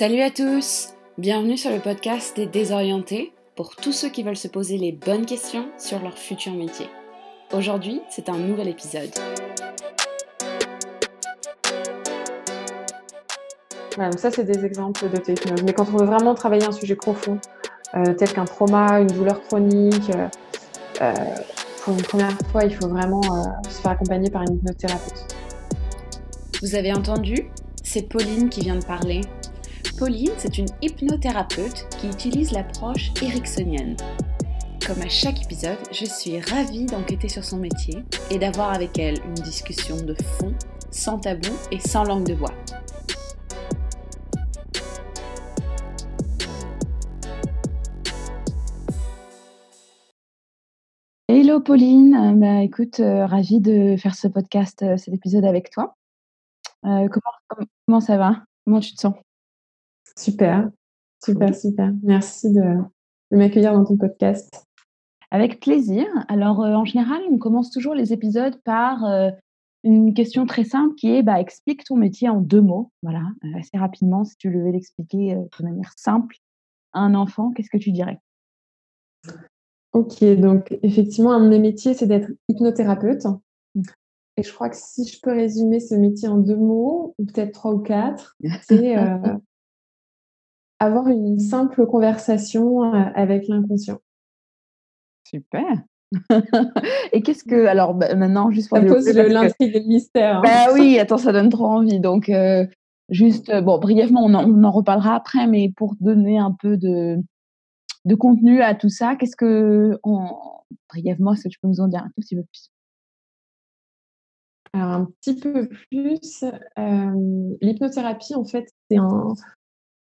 Salut à tous Bienvenue sur le podcast des désorientés pour tous ceux qui veulent se poser les bonnes questions sur leur futur métier. Aujourd'hui, c'est un nouvel épisode. ça, c'est des exemples de technologie. Mais quand on veut vraiment travailler un sujet profond, euh, tel qu'un trauma, une douleur chronique, euh, euh, pour une première fois, il faut vraiment se faire accompagner par une hypnothérapeute. Vous avez entendu C'est Pauline qui vient de parler. Pauline, c'est une hypnothérapeute qui utilise l'approche ericksonienne. Comme à chaque épisode, je suis ravie d'enquêter sur son métier et d'avoir avec elle une discussion de fond, sans tabou et sans langue de bois. Hello Pauline, euh, bah, écoute, euh, ravie de faire ce podcast, euh, cet épisode avec toi. comment, comment ça va? Comment tu te sens? Super, super, super. Merci de, m'accueillir dans ton podcast. Avec plaisir. Alors, euh, en général, on commence toujours les épisodes par euh, une question très simple qui est bah, explique ton métier en deux mots. Voilà, euh, assez rapidement, si tu devais l'expliquer de manière simple à un enfant, qu'est-ce que tu dirais? Ok, donc effectivement, un de mes métiers, c'est d'être hypnothérapeute. Mmh. Et je crois que si je peux résumer ce métier en deux mots, ou peut-être trois ou quatre, c'est avoir une simple conversation euh, avec l'inconscient. Super. et qu'est-ce que alors bah, maintenant juste pour ça pose l'intrigue et le mystère. Hein. Bah oui, attends, ça donne trop envie. Donc euh, juste bon, brièvement, on en, reparlera après, mais pour donner un peu de de contenu à tout ça, qu'est-ce que brièvement, est-ce que tu peux nous en dire un tout petit peu plus? Alors, un petit peu plus, euh, l'hypnothérapie, en fait, c'est un,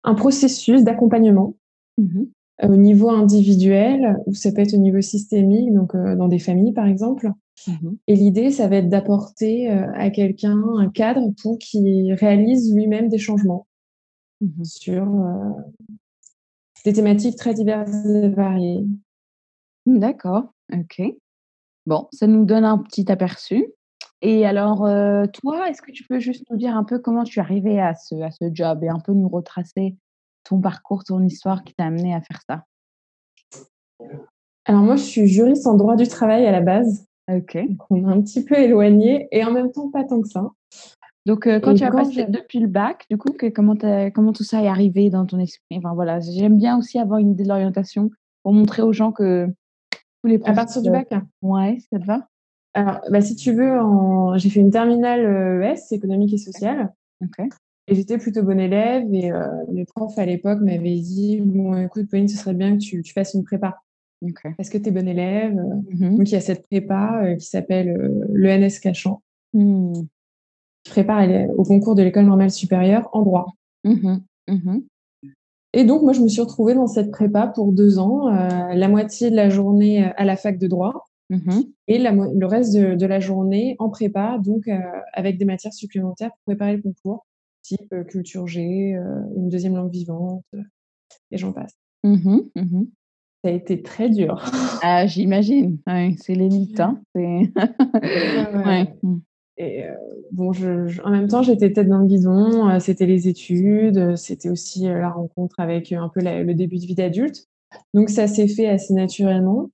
un processus d'accompagnement mmh au niveau individuel ou ça peut être au niveau systémique, donc euh, dans des familles par exemple. Mmh Et l'idée, ça va être d'apporter euh, à quelqu'un un cadre pour qu'il réalise lui-même des changements mmh sur euh, des thématiques très diverses et variées. D'accord, ok. Bon, ça nous donne un petit aperçu. Et alors, toi, est-ce que tu peux juste nous dire un peu comment tu es arrivée à ce, à ce job et un peu nous retracer ton parcours, ton histoire qui t'a amené à faire ça? Alors moi, je suis juriste en droit du travail à la base. Ok. on est un petit peu éloigné et en même temps pas tant que ça. Donc, quand tu as passé depuis le bac, du coup, comment, comment tout ça est arrivé dans ton esprit? Enfin voilà, j'aime bien aussi avoir une idée de l'orientation pour montrer aux gens que tous les À partir du bac? Ouais, ça te va? Alors, bah, si tu veux, j'ai fait une terminale ES, économique et sociale. Et j'étais plutôt bonne élève et euh, mes profs à l'époque m'avaient dit Bon, écoute, Pauline, ce serait bien que tu, fasses une prépa. Parce que tu es bonne élève. Mmh donc, il y a cette prépa euh, qui s'appelle euh, l'ENS Cachan. Mmh. qui prépare au concours de l'école normale supérieure en droit. Mmh et donc, moi, je me suis retrouvée dans cette prépa pour deux ans, la moitié de la journée à la fac de droit Mmh et le reste de, la journée en prépa, donc euh, avec des matières supplémentaires pour préparer le concours, type euh, culture G, euh, une deuxième langue vivante, et j'en passe. Mmh mmh Ça a été très dur. Ah, j'imagine. c'est l'élite. Hein. Et bon, je, en même temps, j'étais tête dans le guidon. c'était les études, c'était aussi la rencontre avec un peu le début de vie d'adulte. Donc ça s'est fait assez naturellement.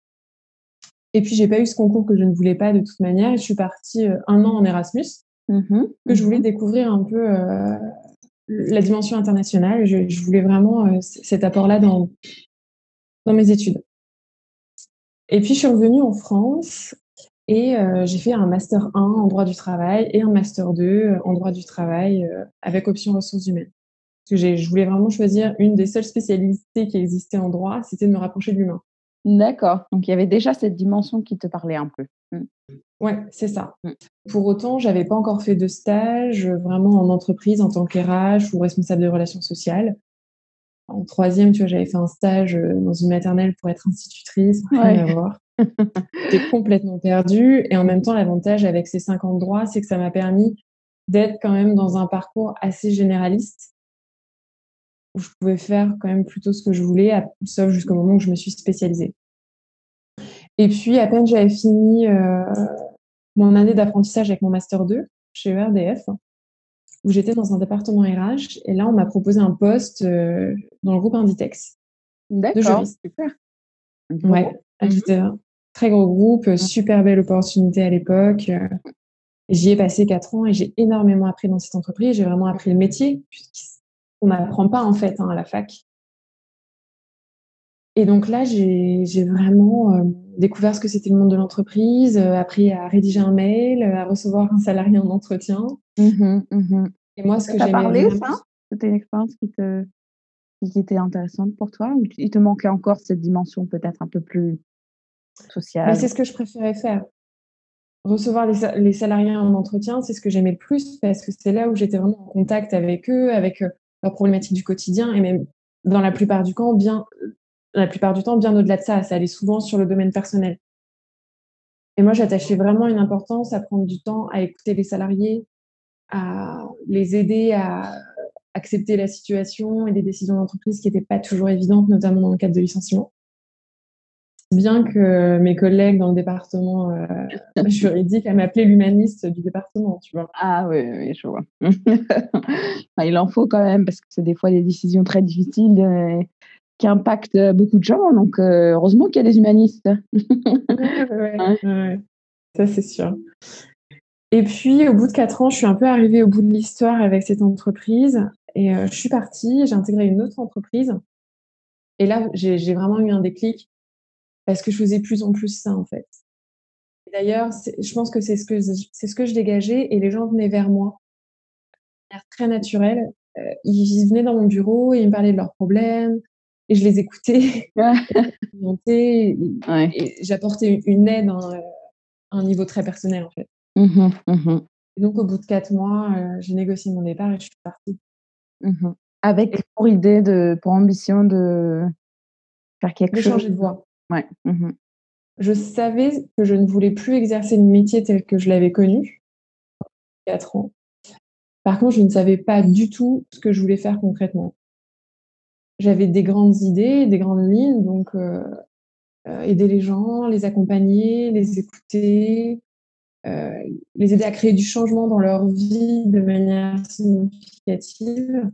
Et puis, j'ai pas eu ce concours que je ne voulais pas de toute manière. Et je suis partie euh, un an en Erasmus, mmh que je voulais découvrir un peu euh, la dimension internationale. Je, voulais vraiment euh, cet apport-là dans, dans mes études. Et puis, je suis revenue en France et j'ai fait un Master 1 en droit du travail et un Master 2 en droit du travail avec option ressources humaines. Parce que je voulais vraiment choisir une des seules spécialités qui existaient en droit, c'était de me rapprocher de l'humain. D'accord. Donc il y avait déjà cette dimension qui te parlait un peu. Mmh. Ouais, c'est ça. Mmh. Pour autant, j'avais pas encore fait de stage euh, vraiment en entreprise en tant qu'RH ou responsable de relations sociales. En troisième, tu vois, j'avais fait un stage euh, dans une maternelle pour être institutrice. Rien à voir. J'étais complètement perdue. Et en même temps, l'avantage avec ces 50 droits, c'est que ça m'a permis d'être quand même dans un parcours assez généraliste où je pouvais faire quand même plutôt ce que je voulais, sauf jusqu'au moment où je me suis spécialisée. Et puis, à peine j'avais fini euh, mon année d'apprentissage avec mon Master 2 chez ERDF, où j'étais dans un département RH. Et là, on m'a proposé un poste dans le groupe Inditex. D'accord, super. Ouais, j'étais un très gros groupe, super belle opportunité à l'époque. J'y ai passé quatre ans et j'ai énormément appris dans cette entreprise. J'ai vraiment appris le métier, puisqu'on n'apprend pas en fait hein, à la fac. Et donc là, j'ai vraiment euh, découvert ce que c'était le monde de l'entreprise, euh, appris à rédiger un mail, euh, à recevoir un salarié en entretien. Mmh mmh et moi, ce que j'ai parlé, ça? C'était une expérience qui, te, qui était intéressante pour toi ou il te manquait encore cette dimension peut-être un peu plus sociale C'est ce que je préférais faire recevoir les, salariés en entretien, c'est ce que j'aimais le plus parce que c'est là où j'étais vraiment en contact avec eux, avec leurs problématiques du quotidien et même dans la plupart du temps, bien, la plupart du temps, bien au-delà de ça. Ça allait souvent sur le domaine personnel. Et moi, j'attachais vraiment une importance à prendre du temps à écouter les salariés, à les aider à accepter la situation et des décisions d'entreprise qui n'étaient pas toujours évidentes, notamment dans le cadre de licenciement bien que mes collègues dans le département euh, juridique à m'appeler l'humaniste du département, tu vois. Ah oui, oui, je vois. il en faut quand même parce que c'est des fois des décisions très difficiles euh, qui impactent beaucoup de gens. Donc euh, heureusement qu'il y a des humanistes. ouais, ça c'est sûr. Et puis au bout de quatre ans, je suis un peu arrivée au bout de l'histoire avec cette entreprise et je suis partie. J'ai intégré une autre entreprise. Et là, j'ai vraiment eu un déclic parce que je faisais plus en plus ça en fait. D'ailleurs, je pense que c'est ce que c'est ce que je dégageais et les gens venaient vers moi de manière très naturelle. Euh, ils venaient dans mon bureau et ils me parlaient de leurs problèmes et je les écoutais, et, et j'apportais une aide à un niveau très personnel en fait. Mmh mmh et donc au bout de quatre mois, euh, j'ai négocié mon départ et je suis partie. Mmh Avec pour idée de, pour ambition de faire quelque de chose. changer de voie. Ouais. Mmh je savais que je ne voulais plus exercer le métier tel que je l'avais connu, quatre ans. Par contre, je ne savais pas du tout ce que je voulais faire concrètement. J'avais des grandes idées, des grandes lignes, donc euh, euh, aider les gens, les accompagner, les écouter, euh, les aider à créer du changement dans leur vie de manière significative.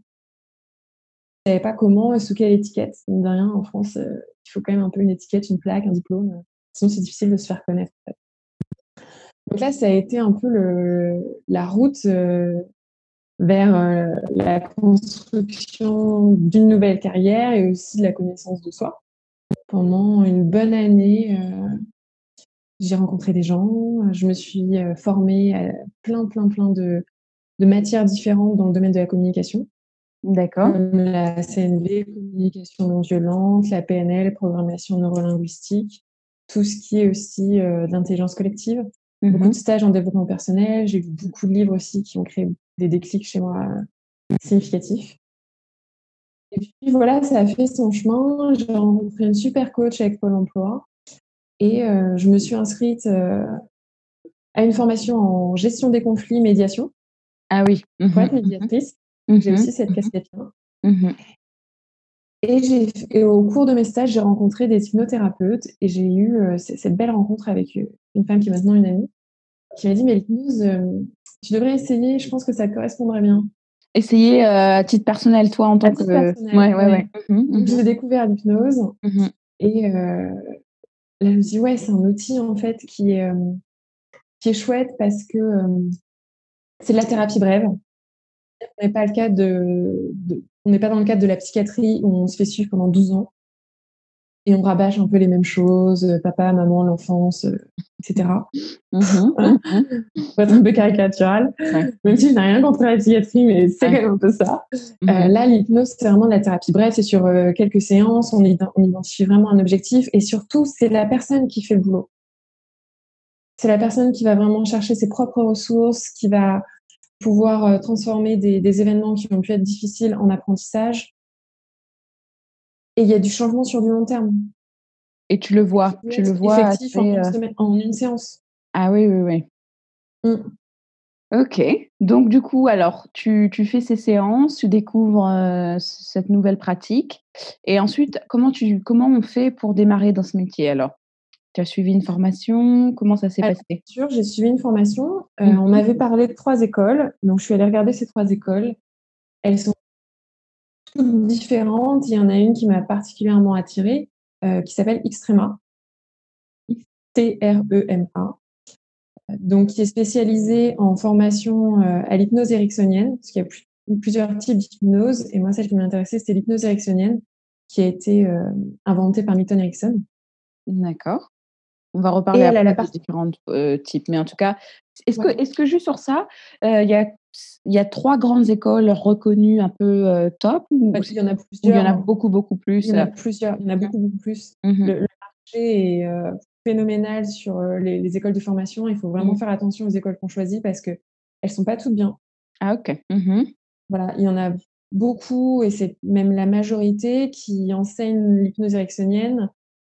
Savais pas comment, sous quelle étiquette, de rien, en France, il faut quand même un peu une étiquette, une plaque, un diplôme. Sinon, c'est difficile de se faire connaître. Donc là, ça a été un peu la route euh, vers euh, la construction d'une nouvelle carrière et aussi de la connaissance de soi. Pendant une bonne année, euh, j'ai rencontré des gens, je me suis formée à plein, plein, plein de matières différentes dans le domaine de la communication. D'accord. la CNV, communication non violente, la PNL, programmation neurolinguistique, tout ce qui est aussi euh, d'intelligence collective. Beaucoup de mmh stages en développement personnel. J'ai lu beaucoup de livres aussi qui ont créé des déclics chez moi euh, significatifs. Et puis voilà, ça a fait son chemin. J'ai rencontré une super coach avec Pôle emploi et euh, je me suis inscrite à une formation en gestion des conflits, médiation. Ah oui. Pour être mmh. J'ai mmh aussi cette mmh casquette-là. Mmh et, au cours de mes stages, j'ai rencontré des hypnothérapeutes et j'ai eu euh, cette belle rencontre avec euh, une femme qui est maintenant une amie, qui m'a dit Mais l'hypnose, euh, tu devrais essayer, je pense que ça correspondrait bien. Essayer à titre personnel, toi, en tant que. Personnel, ouais, ouais, ouais. j'ai découvert l'hypnose et là, je me suis dit Ouais, c'est un outil en fait qui est, qui est chouette parce que c'est de la thérapie brève. On n'est pas le cas de, on n'est pas dans le cadre de la psychiatrie où on se fait suivre pendant 12 ans. Et on rabâche un peu les mêmes choses, euh, papa, maman, l'enfance, euh, etc. Mmh Pour être un peu caricatural, même si je n'ai rien contre la psychiatrie, mais c'est quand même un peu ça. Mmh euh, là, l'hypnose, c'est vraiment de la thérapie. Brève, c'est sur quelques séances, on, on identifie vraiment un objectif. Et surtout, c'est la personne qui fait le boulot. C'est la personne qui va vraiment chercher ses propres ressources, qui va pouvoir euh, transformer des, événements qui ont pu être difficiles en apprentissage. Et il y a du changement sur du long terme. Et tu le vois, tu le vois effectif en, une euh, en, une séance. Ah oui, oui, oui. Mmh. Ok. Donc du coup, alors tu, tu, fais ces séances, tu découvres euh, cette nouvelle pratique, et ensuite, comment tu comment on fait pour démarrer dans ce métier alors? Tu as suivi une formation? Comment ça s'est passé? sûr, j'ai suivi une formation. Euh, on mmh m'avait parlé de trois écoles, donc je suis allée regarder ces trois écoles. Elles sont toutes différentes. Il y en a une qui m'a particulièrement attirée, euh, qui s'appelle Xtrema. T-R-E-M-A. Donc, qui est spécialisée en formation euh, à l'hypnose ericksonienne, parce qu'il y a plusieurs types d'hypnose. Et moi, celle qui m'intéressait, c'était l'hypnose ericksonienne, qui a été inventée par Milton Erickson. D'accord. On va reparler à la partie... différents types. Mais en tout cas, est-ce que, est que juste sur ça, il y, a, y a trois grandes écoles reconnues un peu top ou il y en a plusieurs. Il y en a beaucoup, beaucoup plus. Il y en a plusieurs. Il y en a beaucoup, beaucoup plus. Mmh le, marché est phénoménal sur les, écoles de formation. Il faut vraiment mmh. faire attention aux écoles qu'on choisit parce qu'elles ne sont pas toutes bien. Ah, ok. Mmh voilà, il y en a beaucoup, et c'est même la majorité, qui enseignent l'hypnose ericksonienne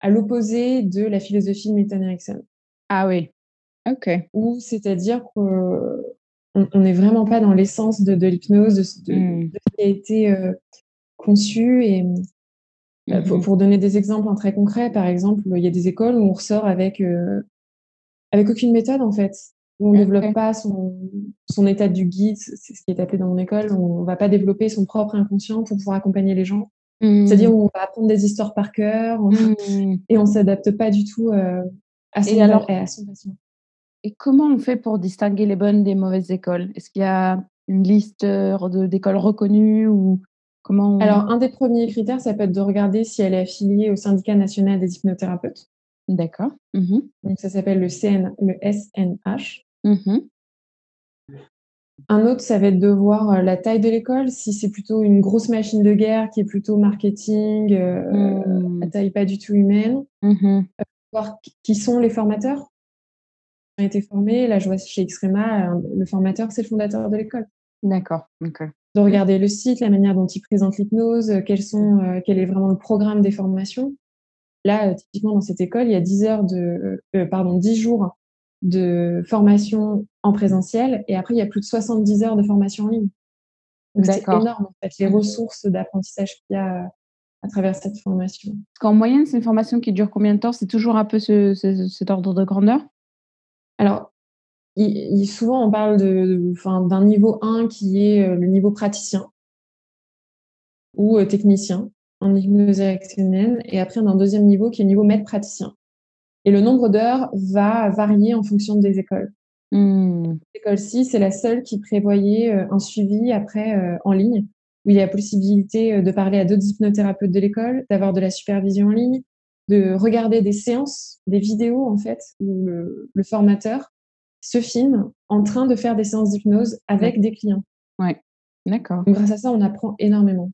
à l'opposé de la philosophie de Milton Erickson. Ah oui, ok. Ou c'est-à-dire qu'on n'est vraiment pas dans l'essence de, l'hypnose, de, ce qui a été euh, conçu. Et euh, mmh pour, donner des exemples très concrets, par exemple, il y a des écoles où on ressort avec, euh, avec aucune méthode en fait. Où on ne développe pas son, son état du guide, c'est ce qui est appelé dans mon école. On ne va pas développer son propre inconscient pour pouvoir accompagner les gens. C'est-à-dire mmh. où on va apprendre des histoires par cœur mmh. et on s'adapte pas du tout euh, à, son, alors, à son patient. Et comment on fait pour distinguer les bonnes des mauvaises écoles? Est-ce qu'il y a une liste euh, d'écoles reconnues ou comment Alors, un des premiers critères, ça peut être de regarder si elle est affiliée au syndicat national des hypnothérapeutes. D'accord. Mmh Donc, ça s'appelle le, CN, le SNH. Un autre, ça va être de voir euh, la taille de l'école. Si c'est plutôt une grosse machine de guerre qui est plutôt marketing, euh, mmh. la taille pas du tout humaine. Mmh euh, voir qui sont les formateurs qui ont été formés. Là, je vois chez Extrema, le formateur, c'est le fondateur de l'école. D'accord. De regarder le site, la manière dont il présente l'hypnose, quels sont, quel est vraiment le programme des formations. Là, typiquement, dans cette école, il y a 10 heures de, pardon, 10 jours de formation en présentiel et après, il y a plus de 70 heures de formation en ligne. Donc, c'est énorme, en fait, les ressources d'apprentissage qu'il y a à travers cette formation. En moyenne, c'est une formation qui dure combien de temps? C'est toujours un peu ce, cet ordre de grandeur? Alors, il, souvent, on parle de, d'un niveau 1 qui est euh, le niveau praticien ou euh, technicien en hypnose érectionnelle, et après, on a un deuxième niveau qui est le niveau maître praticien. Et le nombre d'heures va varier en fonction des écoles. Mmh. L'école-ci, c'est la seule qui prévoyait euh, un suivi après euh, en ligne, où il y a la possibilité euh, de parler à d'autres hypnothérapeutes de l'école, d'avoir de la supervision en ligne, de regarder des séances, des vidéos en fait, où le, formateur se filme en train de faire des séances d'hypnose avec des clients. Ouais, d'accord. Grâce à ça, on apprend énormément.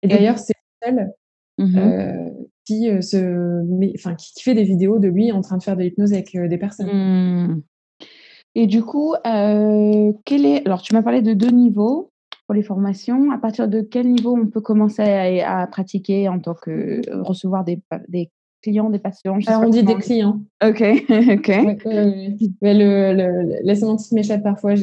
Et, d'ailleurs, c'est celle mmh qui, se enfin, qui, fait des vidéos de lui en train de faire de l'hypnose avec des personnes. Mmh. Et du coup, quel est... alors tu m'as parlé de deux niveaux pour les formations. À partir de quel niveau on peut commencer à, pratiquer en tant que recevoir des, des clients, des patients? Alors on dit des clients. Ok, ok. mais le, le, la sémantique m'échappe parfois.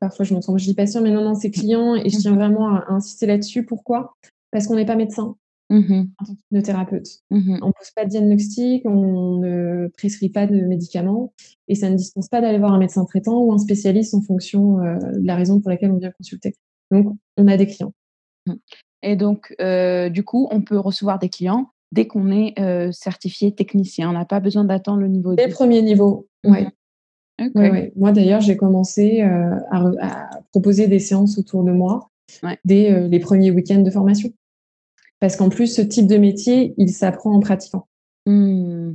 Parfois je me trompe, je dis patient, mais non, non, c'est client. Et je tiens vraiment à insister là-dessus. Pourquoi? Parce qu'on n'est pas médecin. Mmh en tant. Mmh on ne pose pas de diagnostic, on ne prescrit pas de médicaments et ça ne dispense pas d'aller voir un médecin traitant ou un spécialiste en fonction euh, de la raison pour laquelle on vient consulter. Donc, on a des clients. Mmh. Et donc, euh, du coup, on peut recevoir des clients dès qu'on est euh, certifié technicien. On n'a pas besoin d'attendre le niveau. Dès le premier niveau, oui. Moi, d'ailleurs, j'ai commencé à, proposer des séances autour de moi dès les premiers week-ends de formation. Parce qu'en plus, ce type de métier, il s'apprend en pratiquant. Mmh.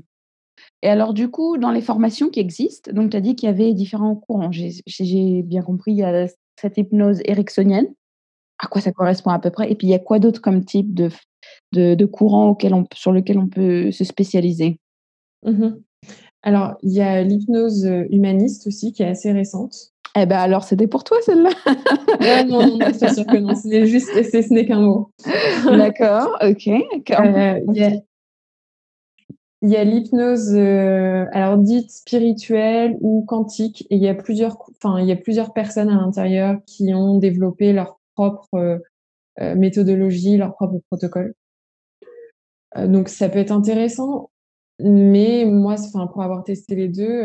Et alors, du coup, dans les formations qui existent, donc tu as dit qu'il y avait différents courants. J'ai bien compris, il y a cette hypnose ericksonienne. À quoi ça correspond à peu près? Et puis, il y a quoi d'autre comme type de, de, courant auquel on, sur lequel on peut se spécialiser? Mmh Alors, il y a l'hypnose humaniste aussi, qui est assez récente. Eh ben alors, c'était pour toi celle-là Non, non, non, c'est sûr que non. C'est juste, ce n'est qu'un mot. D'accord, ok. Euh, il y a, l'hypnose, euh, alors dite spirituelle ou quantique, et il y a plusieurs, enfin, il y a plusieurs personnes à l'intérieur qui ont développé leur propre euh, méthodologie, leur propre protocole. donc, ça peut être intéressant. Mais moi, enfin, pour avoir testé les deux,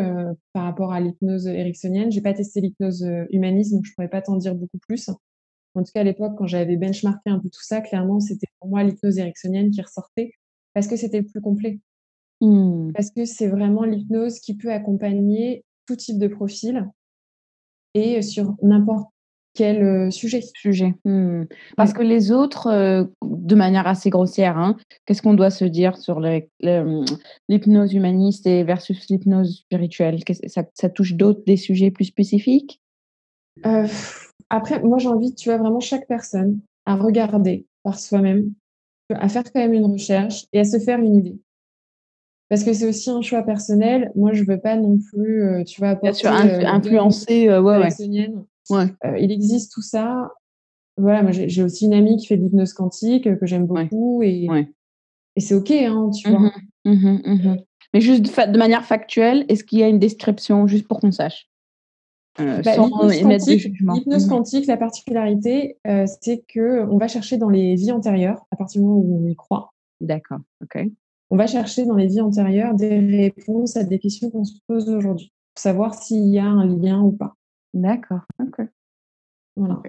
par rapport à l'hypnose ericksonienne, j'ai pas testé l'hypnose humaniste, donc je pourrais pas t'en dire beaucoup plus. En tout cas, à l'époque, quand j'avais benchmarké un peu tout ça, clairement, c'était pour moi l'hypnose ericksonienne qui ressortait parce que c'était le plus complet. Mmh. Parce que c'est vraiment l'hypnose qui peut accompagner tout type de profil et sur n'importe quel sujet? Sujet. Mmh. Parce que les autres, de manière assez grossière, hein, qu'est-ce qu'on doit se dire sur mmh, l'hypnose humaniste et versus l'hypnose spirituelle? Ça, ça, touche d'autres des sujets plus spécifiques? Après, moi j'invite, tu vois, vraiment chaque personne à regarder par soi-même, à faire quand même une recherche et à se faire une idée. Parce que c'est aussi un choix personnel. Moi, je veux pas non plus, tu vois, Bien sûr, influencer, ouais, ouais. Ouais. Euh, il existe tout ça. Voilà, moi j'ai aussi une amie qui fait de l'hypnose quantique que j'aime beaucoup et, et c'est ok, hein, tu vois. Mmh mmh mmh Mais juste de, manière factuelle, est-ce qu'il y a une description juste pour qu'on sache? Euh, bah, L'hypnose quantique, la particularité, euh, c'est que on va chercher dans les vies antérieures, à partir du moment où on y croit. D'accord, ok. On va chercher dans les vies antérieures des réponses à des questions qu'on se pose aujourd'hui, pour savoir s'il y a un lien ou pas. D'accord, ok. Voilà.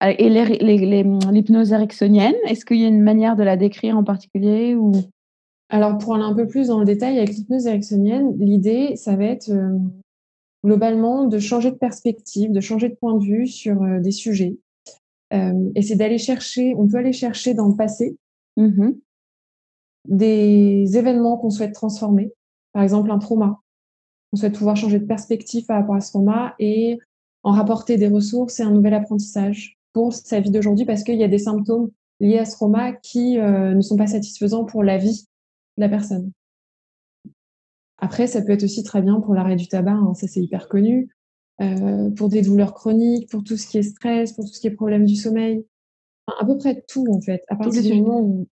Ah, et l'hypnose ericksonienne, est-ce qu'il y a une manière de la décrire en particulier ou... Alors, pour aller un peu plus dans le détail, avec l'hypnose ericksonienne, l'idée, ça va être euh, globalement de changer de perspective, de changer de point de vue sur euh, des sujets. Euh, et c'est d'aller chercher, on peut aller chercher dans le passé mmh des événements qu'on souhaite transformer. Par exemple, un trauma. On souhaite pouvoir changer de perspective par rapport à ce trauma et en rapporter des ressources et un nouvel apprentissage pour sa vie d'aujourd'hui parce qu'il y a des symptômes liés à ce trauma qui euh, ne sont pas satisfaisants pour la vie de la personne. Après, ça peut être aussi très bien pour l'arrêt du tabac, hein, ça c'est hyper connu, euh, pour des douleurs chroniques, pour tout ce qui est stress, pour tout ce qui est problème du sommeil, à peu près tout en fait. À partir du moment où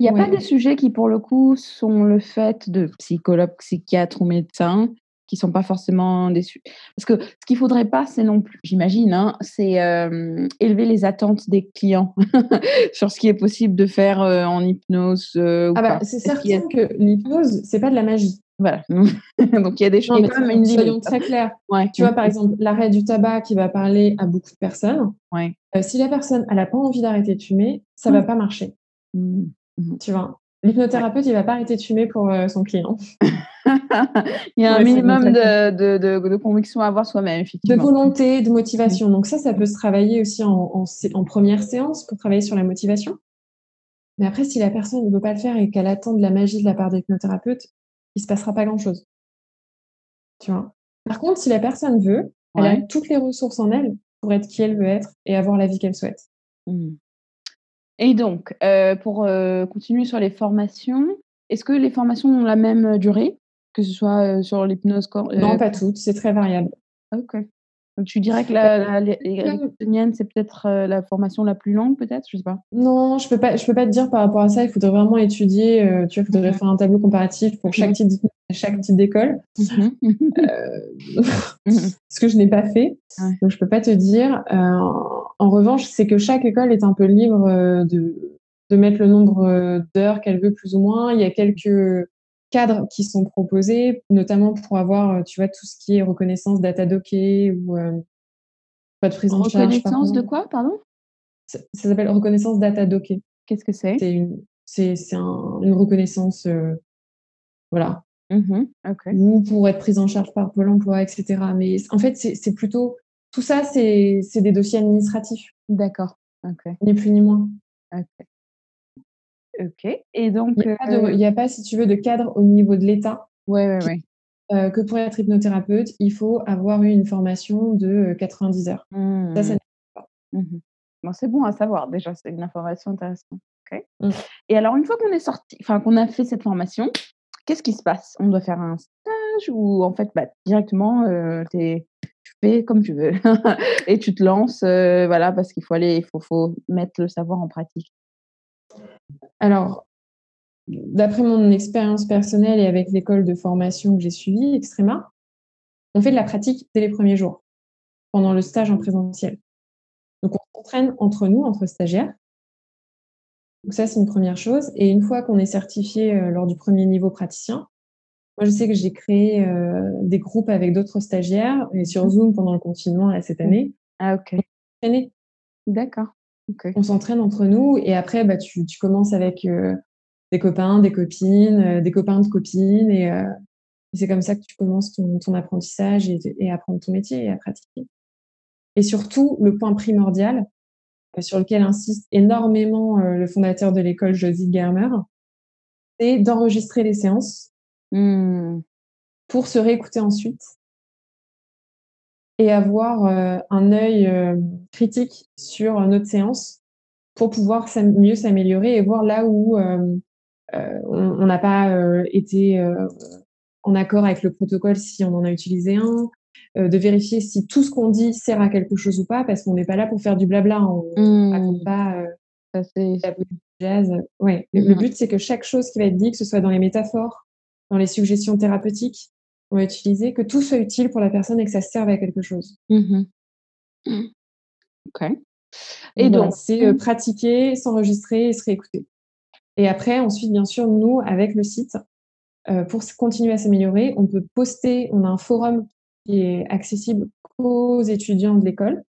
il n'y a pas des sujets qui, pour le coup, sont le fait de psychologues, psychiatres ou médecins qui sont pas forcément déçus. Parce que ce qu'il faudrait pas, c'est non plus, j'imagine, hein, c'est élever les attentes des clients sur ce qui est possible de faire en hypnose. ah bah, c'est certain que l'hypnose, c'est pas de la magie. Voilà. Donc il y a des choses. quand même une soyons très clairs. Ouais. Tu vois, par exemple, l'arrêt du tabac qui va parler à beaucoup de personnes. Ouais. Euh, si la personne n'a pas envie d'arrêter de fumer, ça ne va mmh. pas marcher. Mmh. Mmh. Tu vois? L'hypnothérapeute, il va pas arrêter de fumer pour euh, son client. il y a un minimum de, de, de, conviction à avoir soi-même, effectivement. De volonté, de motivation. Donc ça, ça peut se travailler aussi en, en, première séance pour travailler sur la motivation. Mais après, si la personne ne veut pas le faire et qu'elle attend de la magie de la part de l'hypnothérapeute, il se passera pas grand-chose. Tu vois? Par contre, si la personne veut, elle a toutes les ressources en elle pour être qui elle veut être et avoir la vie qu'elle souhaite. Mmh. Et donc, euh, pour euh, continuer sur les formations, est-ce que les formations ont la même euh, durée, que ce soit sur l'hypnose Non, pas toutes, c'est très variable. Ok. Donc, tu dirais que la, la, c'est peut-être la formation la plus longue, peut-être Je sais pas. Non, je peux pas, je peux pas te dire par rapport à ça. Il faudrait vraiment étudier. tu vois, il faudrait faire un tableau comparatif pour chaque type chaque type d'école. Mmh ce que je n'ai pas fait. Donc, je peux pas te dire. En revanche, c'est que chaque école est un peu libre euh, de, de mettre le nombre euh, d'heures qu'elle veut plus ou moins. Il y a quelques cadres qui sont proposés, notamment pour avoir, euh, tu vois, tout ce qui est reconnaissance data docké ou pas de prise en charge. Reconnaissance de quoi, pardon? Ça, s'appelle reconnaissance data docké. Qu'est-ce que c'est? C'est une, c'est, un, une reconnaissance, voilà. Mmh ou pour être prise en charge par Pôle emploi, etc. Mais en fait, c'est plutôt tout ça, c'est des dossiers administratifs. D'accord. Ni plus ni moins. Ok. Ok. Et donc. Il n'y a, pas, si tu veux, de cadre au niveau de l'État. Ouais, ouais, ouais. Euh, que pour être hypnothérapeute, il faut avoir eu une formation de 90 euh, heures. Ça, ça mmh. pas. Mmh bon, c'est bon à savoir déjà, c'est une information intéressante. Ok. Mmh. Et alors, une fois qu'on est sorti, enfin qu'on a fait cette formation, qu'est-ce qui se passe? On doit faire un stage ou en fait, bah, directement, euh, tu es comme tu veux et tu te lances, euh, voilà, parce qu'il faut aller, il faut, faut mettre le savoir en pratique? Alors, d'après mon expérience personnelle et avec l'école de formation que j'ai suivie, Extrema, on fait de la pratique dès les premiers jours, pendant le stage en présentiel. Donc, on s'entraîne entre nous, entre stagiaires. Donc, ça, c'est une première chose. Et une fois qu'on est certifié euh, lors du premier niveau praticien, Moi, je sais que j'ai créé des groupes avec d'autres stagiaires et sur Zoom pendant le confinement là, cette année. Ah, ok. D'accord. On s'entraîne entre nous et après, bah, tu, tu commences avec des copains, des copines, des copains de copines et, c'est comme ça que tu commences ton, ton apprentissage et, et apprendre ton métier et à pratiquer. Et surtout, le point primordial, sur lequel insiste énormément le fondateur de l'école, Josie Germer, c'est d'enregistrer les séances mmh. pour se réécouter ensuite et avoir un œil critique sur notre séance pour pouvoir mieux s'améliorer et voir là où on n'a pas été en accord avec le protocole si on en a utilisé un, de vérifier si tout ce qu'on dit sert à quelque chose ou pas, parce qu'on n'est pas là pour faire du blabla, on ne raconte mmh. pas ça, jazz. Ouais. Le mmh but, c'est que chaque chose qui va être dit, que ce soit dans les métaphores, dans les suggestions thérapeutiques qu'on va utiliser, que tout soit utile pour la personne et que ça serve à quelque chose. Mmh mmh. Ok. Et donc, c'est euh, pratiquer, s'enregistrer et se réécouter. Et après, ensuite, bien sûr, nous, avec le site, euh, pour continuer à s'améliorer, on peut poster, on a un forum qui est accessible aux étudiants de l'école,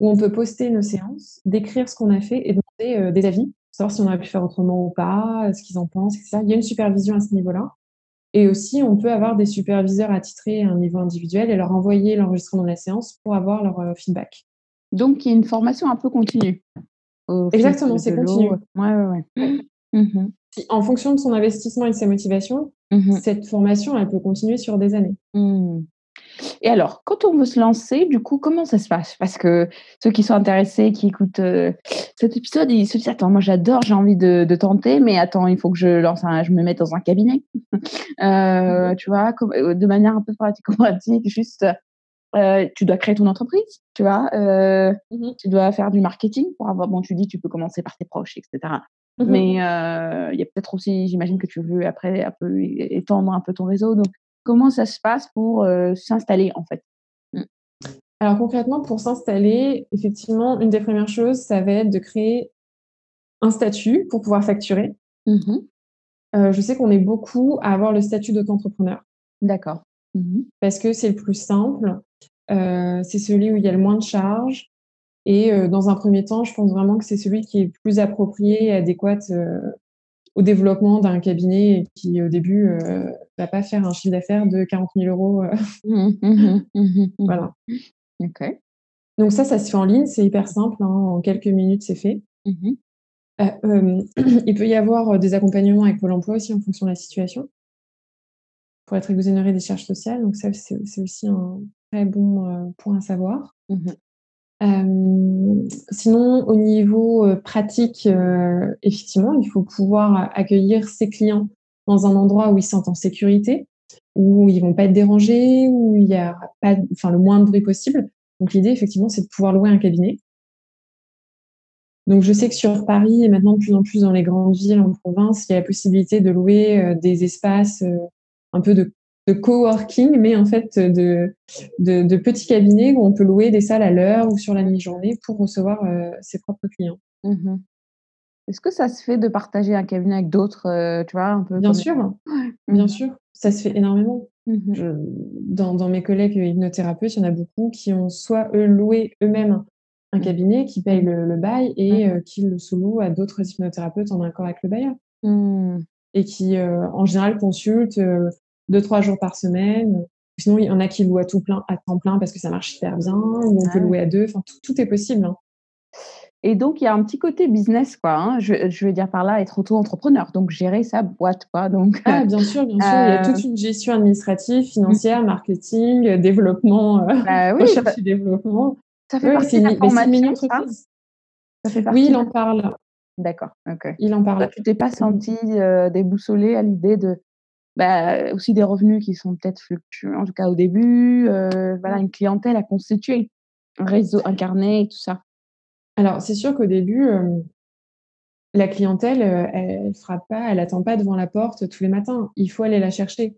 où on peut poster nos séances, décrire ce qu'on a fait et demander euh, des avis savoir si on aurait pu faire autrement ou pas, euh, ce qu'ils en pensent, etc. Il y a une supervision à ce niveau-là. Et aussi, on peut avoir des superviseurs attitrés à un niveau individuel et leur envoyer l'enregistrement de la séance pour avoir leur euh, feedback. Donc, il y a une formation un peu continue. Exactement, c'est continu. Ouais, ouais, ouais. Mmh en fonction de son investissement et de sa motivation, mmh cette formation, elle peut continuer sur des années. Mmh. Et alors, quand on veut se lancer, du coup, comment ça se passe? Parce que ceux qui sont intéressés, qui écoutent euh, cet épisode, ils se disent Attends, moi j'adore, j'ai envie de, tenter, mais attends, il faut que je lance je me mette dans un cabinet. Euh, tu vois, euh, de manière un peu pratique juste. tu dois créer ton entreprise, tu vois. Mmh tu dois faire du marketing pour avoir. Bon, tu dis, tu peux commencer par tes proches, etc. Mmh mais il y a peut-être aussi, j'imagine que tu veux après un peu étendre un peu ton réseau. Donc, Comment ça se passe pour s'installer en fait? Mmh. Alors concrètement, pour s'installer, effectivement, une des premières choses, ça va être de créer un statut pour pouvoir facturer. Mmh je sais qu'on est beaucoup à avoir le statut d'auto-entrepreneur. D'accord. Mmh Parce que c'est le plus simple, c'est celui où il y a le moins de charges. Et dans un premier temps, je pense vraiment que c'est celui qui est le plus approprié et adéquat au développement d'un cabinet qui, au début, ne euh, va pas faire un chiffre d'affaires de 40 000 euros. Euh. Mmh, mmh, mmh, voilà. OK. Donc ça, ça se fait en ligne, c'est hyper simple. Hein, en quelques minutes, c'est fait. Euh, il peut y avoir des accompagnements avec Pôle emploi aussi en fonction de la situation pour être exonéré des charges sociales. Donc ça, c'est aussi un très bon point à savoir sinon, au niveau pratique, effectivement, il faut pouvoir accueillir ses clients dans un endroit où ils se sentent en sécurité, où ils vont pas être dérangés, où il y a pas, enfin, le moins de bruit possible. Donc l'idée, effectivement, c'est de pouvoir louer un cabinet. Donc je sais que sur Paris et maintenant de plus en plus dans les grandes villes en province, il y a la possibilité de louer des espaces un peu de de coworking, mais en fait de, de, petits cabinets où on peut louer des salles à l'heure ou sur la demi-journée pour recevoir euh, ses propres clients. Mmh Est-ce que ça se fait de partager un cabinet avec d'autres, euh, tu vois, un peu Bien sûr, bien mmh sûr, ça se fait énormément. Mmh dans, dans, mes collègues hypnothérapeutes, il y en a beaucoup qui ont soit eux loué eux-mêmes un cabinet, qui payent le, bail et euh, qui le sous-louent à d'autres hypnothérapeutes en accord avec le bailleur. Et qui, en général, consultent deux, trois jours par semaine. Sinon, il y en a qui louent à tout plein, à temps plein parce que ça marche hyper bien, ou on peut ah louer à deux. Enfin, tout, est possible. Hein. Et donc, il y a un petit côté business, quoi. Hein. Je, je, veux dire par là, être auto-entrepreneur, donc gérer sa boîte, quoi. Donc, ah, bien sûr, bien sûr. Il y a toute euh, une gestion administrative, financière, marketing, développement, euh, bah, oui, recherche et développement. Ça fait partie de la formation, ça, ça fait partie Oui, il en parle. D'accord, ok. Il en parle. tu t'es pas senti euh, déboussolé à l'idée de bah, aussi des revenus qui sont peut-être fluctuants, en tout cas au début, euh, voilà, une clientèle à constituer, un réseau incarné et tout ça. Alors, c'est sûr qu'au début, la clientèle, elle ne frappe pas, elle attend pas devant la porte tous les matins. Il faut aller la chercher.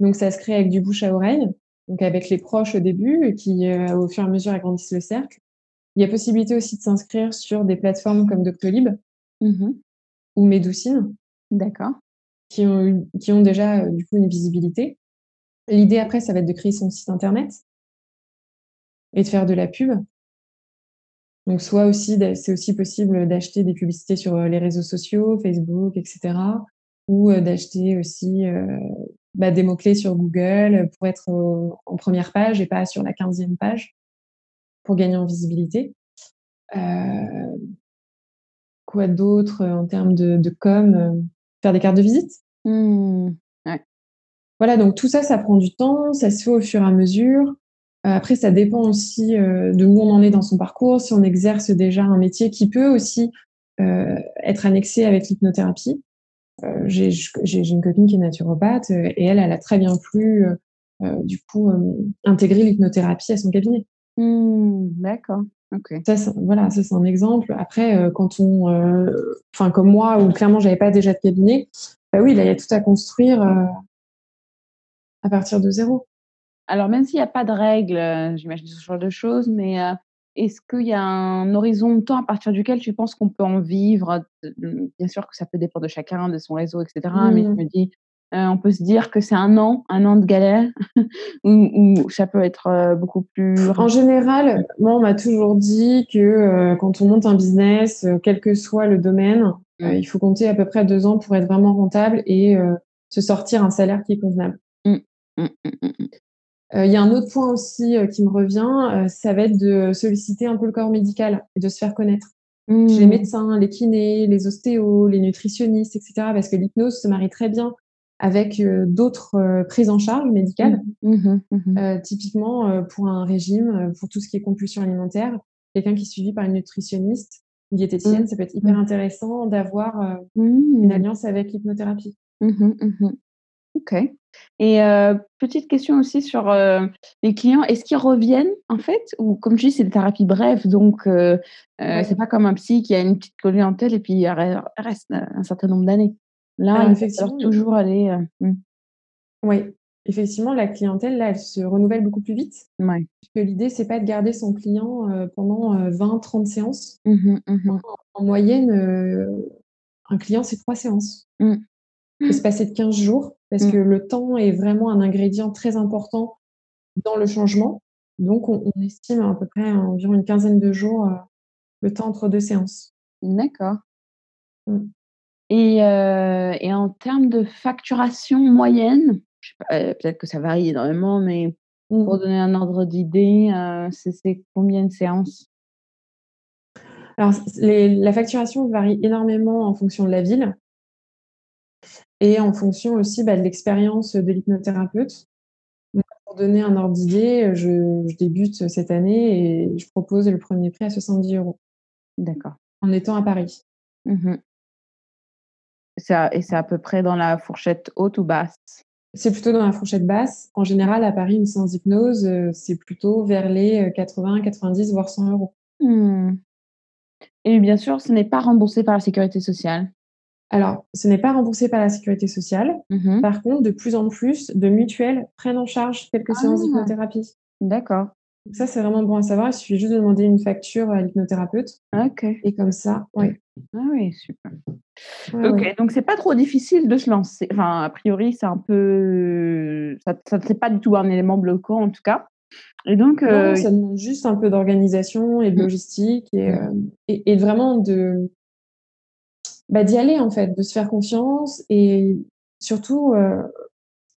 Donc, ça se crée avec du bouche à oreille, donc avec les proches au début, qui, au fur et à mesure, agrandissent le cercle. Il y a possibilité aussi de s'inscrire sur des plateformes comme Doctolib mmh ou Médoucine. D'accord qui ont, déjà du coup une visibilité. L'idée après, ça va être de créer son site internet et de faire de la pub. Donc, soit aussi, c'est aussi possible d'acheter des publicités sur les réseaux sociaux, Facebook, etc. Ou d'acheter aussi bah, des mots-clés sur Google pour être en première page et pas sur la quinzième page pour gagner en visibilité. Euh, quoi d'autre en termes de, com Faire des cartes de visite? Mmh. Voilà, donc tout ça, ça prend du temps, ça se fait au fur et à mesure. Euh, après, ça dépend aussi euh, de où on en est dans son parcours, si on exerce déjà un métier qui peut aussi être annexé avec l'hypnothérapie. J'ai une copine qui est naturopathe et elle, elle a très bien pu, du coup, intégrer l'hypnothérapie à son cabinet. Mmh, d'accord. Ça, voilà, ça c'est un exemple. Après, euh, quand on, euh, enfin comme moi, où clairement j'avais pas déjà de cabinet, bah oui, là il y a tout à construire euh, à partir de zéro. Alors même s'il n'y a pas de règles, j'imagine ce genre de choses, mais est-ce qu'il y a un horizon de temps à partir duquel tu penses qu'on peut en vivre? Bien sûr que ça peut dépendre de chacun, de son réseau, etc. Mais je mmh. me dis, euh, on peut se dire que c'est un an, un an de galère, ou, ça peut être euh, beaucoup plus. En général, moi, on m'a toujours dit que euh, quand on monte un business, quel que soit le domaine, mmh. il faut compter à peu près deux ans pour être vraiment rentable et se sortir un salaire qui est convenable. Mmh. Mmh, il y a un autre point aussi qui me revient, ça va être de solliciter un peu le corps médical et de se faire connaître. Les médecins, les kinés, les ostéos, les nutritionnistes, etc. Parce que l'hypnose se marie très bien avec euh, d'autres euh, prises en charge médicales. Mmh, mmh, mmh, euh, typiquement, pour un régime, pour tout ce qui est compulsion alimentaire, quelqu'un qui est suivi par une nutritionniste, une diététicienne, ça peut être hyper intéressant d'avoir une alliance avec l'hypnothérapie. Ok. Et petite question aussi sur les clients, est-ce qu'ils reviennent en fait? Ou comme tu dis, c'est des thérapies brèves, donc c'est pas comme un psy qui a une petite clientèle et puis il reste un certain nombre d'années. Là, effectivement, toujours aller. Euh, mmh. Oui, effectivement, la clientèle, là, elle se renouvelle beaucoup plus vite. Ouais. que l'idée, c'est pas de garder son client euh, pendant 20-30 euh, séances. Mmh mmh en, moyenne, un client, c'est trois séances. Il peut se passer de 15 jours parce que le temps est vraiment un ingrédient très important dans le changement. Donc, on, estime à peu près environ une quinzaine de jours le temps entre deux séances. D'accord. Et, euh, et en termes de facturation moyenne, euh, peut-être que ça varie énormément, mais pour mmh. donner un ordre d'idée, euh, c'est combien de séances? Alors, la facturation varie énormément en fonction de la ville et en fonction aussi bah, de l'expérience de l'hypnothérapeute. Pour donner un ordre d'idée, je, débute cette année et je propose le premier prix à 70 euros. D'accord. En étant à Paris. Mmh et c'est à peu près dans la fourchette haute ou basse? C'est plutôt dans la fourchette basse. En général, à Paris, une séance d'hypnose, euh, c'est plutôt vers les 80, euh, 90, voire 100 euros. Mmh. Et bien sûr, ce n'est pas remboursé par la sécurité sociale. Alors, ce n'est pas remboursé par la sécurité sociale. Mmh par contre, de plus en plus de mutuelles prennent en charge quelques séances ah! d'hypnothérapie. D'accord. Ça, c'est vraiment bon à savoir. Il suffit juste de demander une facture à l'hypnothérapeute. Ok. Et comme ça, oui. Ah oui, super. ok, donc c'est pas trop difficile de se lancer. Enfin, a priori, c'est un peu. Ça n'est pas du tout un élément bloquant, en tout cas. Et donc. Euh, ça demande juste un peu d'organisation et de mmh. logistique et, mmh. euh, et, vraiment de. Bah, d'y aller, en fait, de se faire confiance et surtout euh,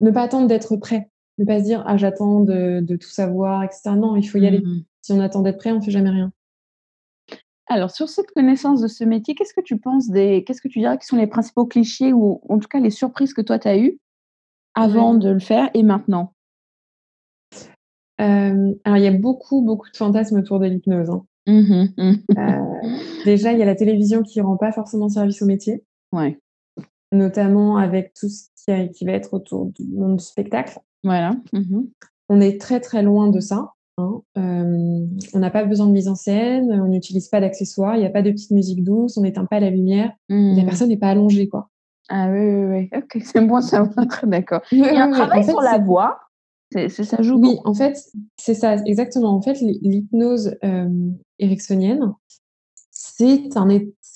ne pas attendre d'être prêt. Ne pas se dire, ah, j'attends de, de, tout savoir, etc. Non, il faut y aller. Mmh. Si on attend d'être prêt, on ne fait jamais rien. Alors, sur cette connaissance de ce métier, qu'est-ce que tu penses des. Qu'est-ce que tu dirais qui sont les principaux clichés ou en tout cas les surprises que toi tu as eues avant de le faire et maintenant? Euh, Alors, il y a beaucoup, beaucoup de fantasmes autour de l'hypnose. Hein. Mmh mmh. Euh, déjà, il y a la télévision qui ne rend pas forcément service au métier. Ouais. Notamment avec tout ce qui, qui va être autour du monde du spectacle. Voilà. Mmh On est très, très loin de ça. Hein. on n'a pas besoin de mise en scène, on n'utilise pas d'accessoires, il n'y a pas de petite musique douce, on n'éteint pas la lumière, la mmh. personne n'est pas allongée. Quoi. Ah oui, oui, oui. Ok, c'est bon ça va. D'accord. Il y a un travail sur la voix. C'est, ça joue Oui, en fait, c'est ça, exactement. En fait, l'hypnose ericksonienne, c'est un,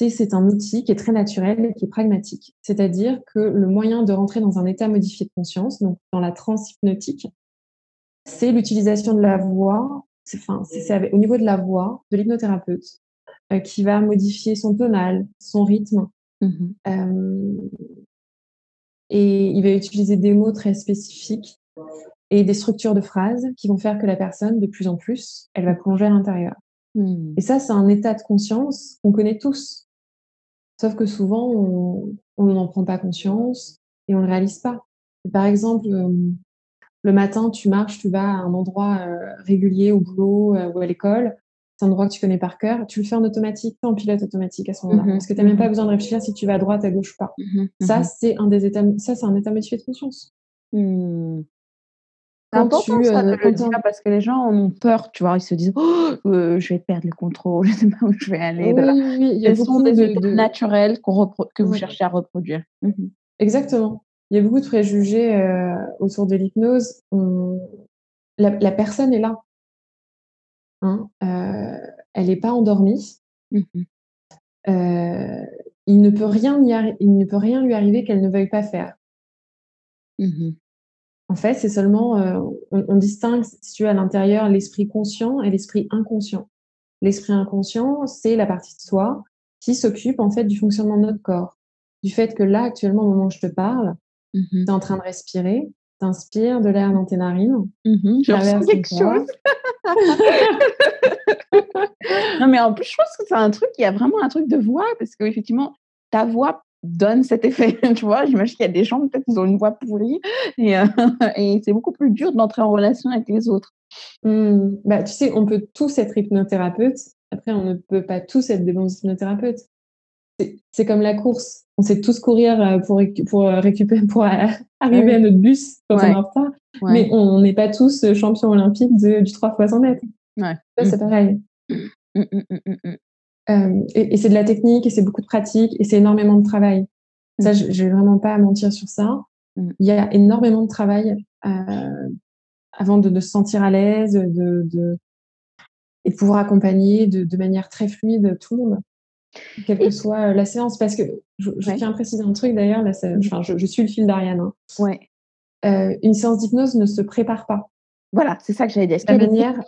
c'est un outil qui est très naturel et qui est pragmatique. C'est-à-dire que le moyen de rentrer dans un état modifié de conscience, donc dans la transe hypnotique, c'est l'utilisation de la voix, enfin, au niveau de la voix de l'hypnothérapeute euh, qui va modifier son tonal, son rythme. Mmh euh, et il va utiliser des mots très spécifiques et des structures de phrases qui vont faire que la personne, de plus en plus, elle va plonger à l'intérieur. Mmh. Et ça, c'est un état de conscience qu'on connaît tous. Sauf que souvent, on n'en prend pas conscience et on ne le réalise pas. Par exemple, euh, le matin, tu marches, tu vas à un endroit euh, régulier au boulot euh, ou à l'école, c'est un endroit que tu connais par cœur, tu le fais en automatique, en pilote automatique à ce moment-là, mmh parce que tu n'as même pas mmh besoin de réfléchir si tu vas à droite, à gauche ou pas. Ça, c'est un des états, ça, c'est un état modifié de conscience. C'est important ça de le dire parce que les gens en ont peur, tu vois, ils se disent «Oh, je vais perdre le contrôle, je ne sais pas où je vais aller. Oui, oui, il y a sont des de, naturels que vous cherchez à reproduire. Mmh Exactement. Il y a beaucoup de préjugés autour de l'hypnose. La, personne est là. Hein, elle n'est pas endormie. Mmh il, ne peut rien il ne peut rien lui arriver qu'elle ne veuille pas faire. Mmh en fait, c'est seulement, euh, on, distingue, si tu veux, à l'intérieur l'esprit conscient et l'esprit inconscient. L'esprit inconscient, c'est la partie de soi qui s'occupe en fait du fonctionnement de notre corps. Du fait que là, actuellement, au moment où je te parle, mmh tu es en train de respirer, tu inspires de l'air dans tes narines. Mmh je ressens quelque chose. non, mais en plus, je pense que c'est un truc, il y a vraiment un truc de voix, parce qu'effectivement, ta voix donne cet effet. tu vois, j'imagine qu'il y a des gens, peut-être, qui ont une voix pourrie et, euh, et c'est beaucoup plus dur d'entrer en relation avec les autres. Mmh. Bah, tu sais, on peut tous être hypnothérapeutes. Après, on ne peut pas tous être des bons hypnothérapeutes. C'est comme la course. On sait tous courir euh, pour, pour euh, récupérer, pour arriver à notre bus quand on est en retard. Mais on n'est pas tous champions olympiques du 3 x 100 mètres. Ouais. c'est mmh. pareil. Mmh, euh, et, c'est de la technique, et c'est beaucoup de pratique, et c'est énormément de travail. Ça, mmh. je vais vraiment pas mentir sur ça. Mmh. Il y a énormément de travail euh, avant de, se sentir à l'aise de, de, et de pouvoir accompagner de, manière très fluide tout le monde, quelle que soit euh, la séance. Parce que je, tiens à préciser un truc d'ailleurs, là, mmh. enfin, je, suis le fil d'Ariane. Hein. Ouais. une séance d'hypnose ne se prépare pas. Voilà, c'est ça que j'allais dire. La manière,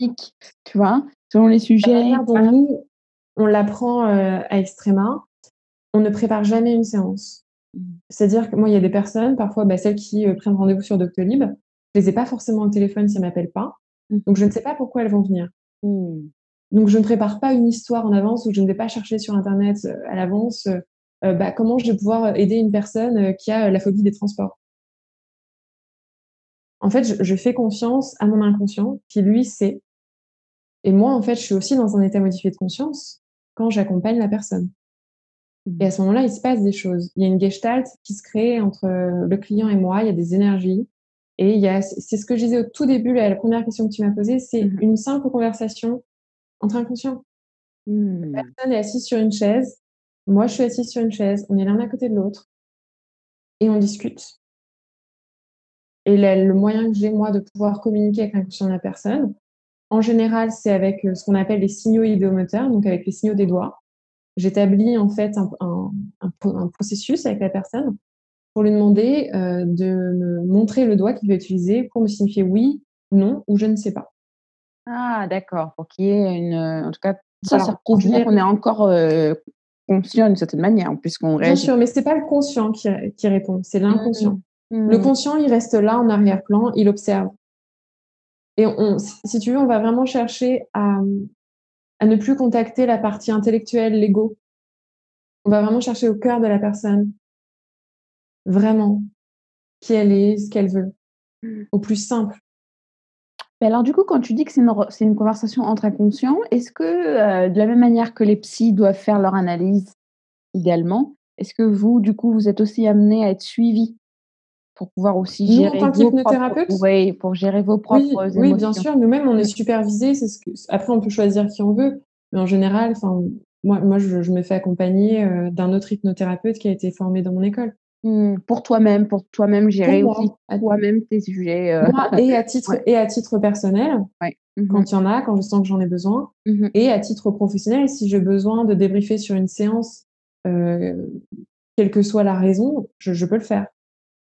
tu vois, selon les sujets. La dont nous, on l'apprend euh, à extrêma, on ne prépare jamais une séance. Mmh. C'est-à-dire que moi, il y a des personnes, parfois bah, celles qui euh, prennent rendez-vous sur Doctolib, je les ai pas forcément au téléphone si elles m'appellent pas. Mmh. Donc, je ne sais pas pourquoi elles vont venir. Mmh. Donc, je ne prépare pas une histoire en avance ou je ne vais pas chercher sur Internet euh, à l'avance bah, comment je vais pouvoir aider une personne qui a la phobie des transports. En fait, je, je fais confiance à mon inconscient qui, lui, sait. Et moi, en fait, je suis aussi dans un état modifié de conscience quand j'accompagne la personne. Mmh. Et à ce moment-là, il se passe des choses. Il y a une gestalt qui se crée entre le client et moi, il y a des énergies. Et il y a, c'est ce que je disais au tout début, la première question que tu m'as posée, c'est mmh. une simple conversation entre inconscients. Mmh. La personne est assise sur une chaise, moi je suis assise sur une chaise, on est l'un à côté de l'autre et on discute. Et le moyen que j'ai, moi, de pouvoir communiquer avec l'inconscient de la personne, en général, c'est avec euh, ce qu'on appelle les signaux idéomoteurs, donc avec les signaux des doigts. J'établis en fait un, processus avec la personne pour lui demander euh, de me montrer le doigt qu'il va utiliser pour me signifier oui, non ou je ne sais pas. Ah, d'accord. Pour qu'il y ait une. En tout cas, ça, ça prouve bien qu'on est encore euh, conscient d'une certaine manière, puisqu'on réagit. Bien sûr, mais ce n'est pas le conscient qui, répond, c'est l'inconscient. Mmh. Le conscient, il reste là en arrière-plan, il observe. Et on, si tu veux, on va vraiment chercher à, à ne plus contacter la partie intellectuelle, l'ego. On va vraiment chercher au cœur de la personne, vraiment, qui elle est, ce qu'elle veut, mmh. au plus simple. Mais alors, du coup, quand tu dis que c'est une, une, conversation entre inconscients, est-ce que, euh, de la même manière que les psys doivent faire leur analyse idéalement, est-ce que vous, du coup, vous êtes aussi amené à être suivi pour pouvoir aussi gérer en tant propres, oui, pour gérer vos propres oui, émotions. Oui, bien sûr. Nous-mêmes, on est supervisés. C'est ce que... Après, on peut choisir qui on veut, mais en général, moi, moi, je, me fais accompagner euh, d'un autre hypnothérapeute qui a été formé dans mon école. Mmh, pour toi-même, pour toi-même gérer aussi toi-même tes sujets. Euh, et à titre et à titre personnel, mmh quand il y en a, quand je sens que j'en ai besoin, mmh et à titre professionnel, si j'ai besoin de débriefer sur une séance quelle que soit la raison, je, peux le faire.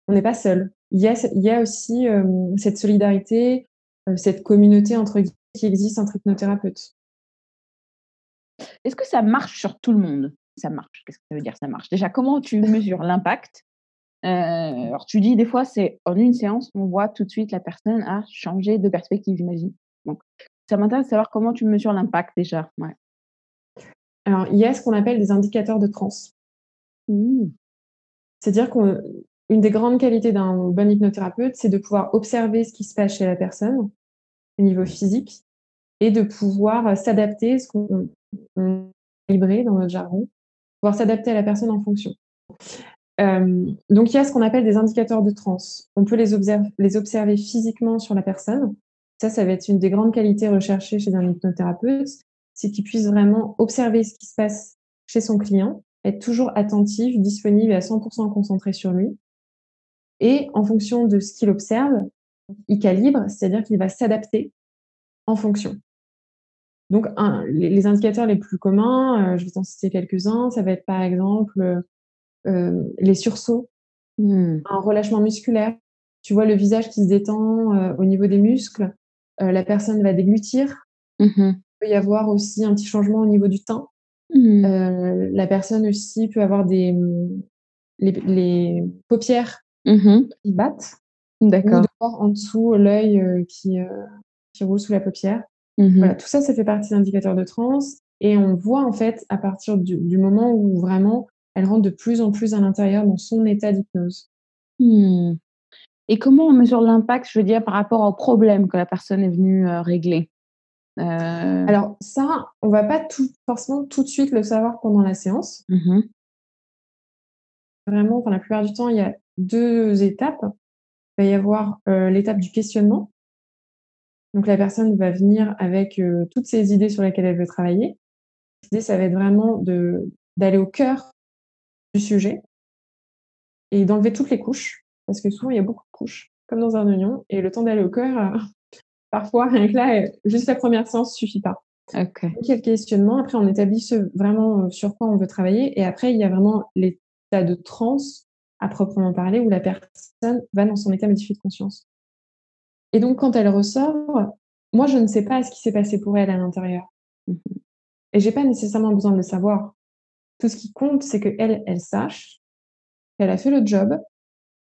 On n'est pas seul. Il y a, il y a aussi cette solidarité, cette communauté entre qui existe entre hypnothérapeutes. Est-ce que ça marche sur tout le monde? Ça marche. Qu'est-ce que ça veut dire ça marche? Déjà, comment tu mesures l'impact? Alors, tu dis des fois, c'est en une séance, on voit tout de suite la personne a changé de perspective, j'imagine. Donc, ça m'intéresse de savoir comment tu mesures l'impact déjà. Ouais. Alors, il y a ce qu'on appelle des indicateurs de trans. Mmh. C'est-à-dire qu'une des grandes qualités d'un bon hypnothérapeute, c'est de pouvoir observer ce qui se passe chez la personne au niveau physique et de pouvoir s'adapter, ce qu'on libré dans notre jargon, pouvoir s'adapter à la personne en fonction. Euh, donc, il y a ce qu'on appelle des indicateurs de trans. On peut les, les observer physiquement sur la personne. Ça, ça va être une des grandes qualités recherchées chez un hypnothérapeute, c'est qu'il puisse vraiment observer ce qui se passe chez son client, être toujours attentif, disponible et à 100% concentré sur lui. Et en fonction de ce qu'il observe, il calibre, c'est-à-dire qu'il va s'adapter en fonction. Donc, les, indicateurs les plus communs, euh, je vais t'en citer quelques-uns, ça va être par exemple euh, les sursauts, mmh. un relâchement musculaire. Tu vois le visage qui se détend euh, au niveau des muscles, la personne va déglutir. Mmh il peut y avoir aussi un petit changement au niveau du teint. Mmh. la personne aussi peut avoir des les, paupières qui battent. D'accord. Ou en dessous l'œil qui, qui roule sous la paupière. Mmh tout ça, ça fait partie des indicateurs de trans. Et on voit en fait à partir du, moment où vraiment elle rentre de plus en plus à l'intérieur dans son état d'hypnose. Mmh. Et comment on mesure l'impact, je veux dire, par rapport au problème que la personne est venue euh, régler? Euh Alors ça, on va pas tout, forcément tout de suite le savoir pendant la séance. Vraiment, enfin, la plupart du temps, il y a deux étapes. Il va y avoir euh, l'étape du questionnement, donc la personne va venir avec euh, toutes ses idées sur lesquelles elle veut travailler. L'idée, ça va être vraiment d'aller au cœur du sujet et d'enlever toutes les couches, parce que souvent il y a beaucoup de couches, comme dans un oignon, et le temps d'aller au cœur, euh, parfois, rien que là, euh, juste la première séance suffit pas. Donc il y a le questionnement, après on établit vraiment sur quoi on veut travailler, et après il y a vraiment de transe à proprement parler, où la personne va dans son état modifié de conscience. Et donc, quand elle ressort, moi, je ne sais pas ce qui s'est passé pour elle à l'intérieur. Et mmh Et j'ai pas nécessairement besoin de le savoir. Tout ce qui compte, c'est qu'elle, elle sache qu'elle a fait le job.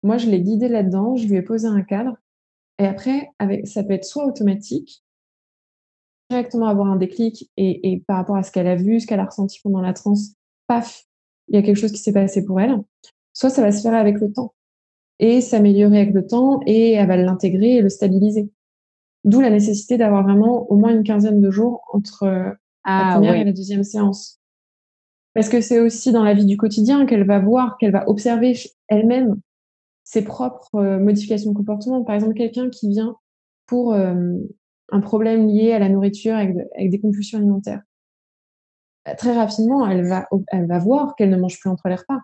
Moi, je l'ai guidée là-dedans, je lui ai posé un cadre. Et après, avec, ça peut être soit automatique, directement avoir un déclic et, et par rapport à ce qu'elle a vu, ce qu'elle a ressenti pendant la transe, paf, il y a quelque chose qui s'est passé pour elle. Soit ça va se faire avec le temps et s'améliorer avec le temps et elle va l'intégrer et le stabiliser. D'où la nécessité d'avoir vraiment au moins une quinzaine de jours entre la ah, première et la deuxième séance. Parce que c'est aussi dans la vie du quotidien qu'elle va voir, qu'elle va observer elle-même ses propres euh, modifications de comportement. Par exemple, quelqu'un qui vient pour euh, un problème lié à la nourriture avec, des compulsions alimentaires. Bah, très rapidement, elle va, elle va voir qu'elle ne mange plus entre les repas,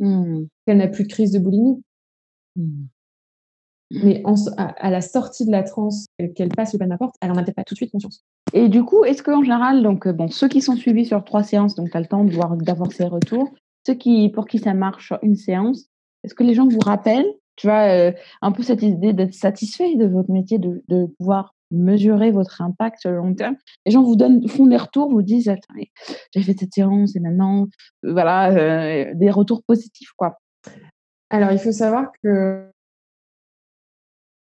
mmh. qu'elle n'a plus de crise de boulimie, Mmh. Mais à, la sortie de la transe, qu'elle passe le pas de porte, elle en a peut-être pas tout de suite conscience. Et du coup, est-ce qu'en général, donc, euh, bon, ceux qui sont suivis sur trois séances, donc tu as le temps de voir, d'avoir ces retours, ceux qui, pour qui ça marche sur une séance, est-ce que les gens vous rappellent, tu vois, euh, un peu cette idée d'être satisfait de votre métier, de, de, pouvoir mesurer votre impact sur le long terme Les gens vous donnent, font des retours, vous disent, attends, j'ai fait cette séance et maintenant, euh, voilà, des retours positifs, quoi. Alors, il faut savoir que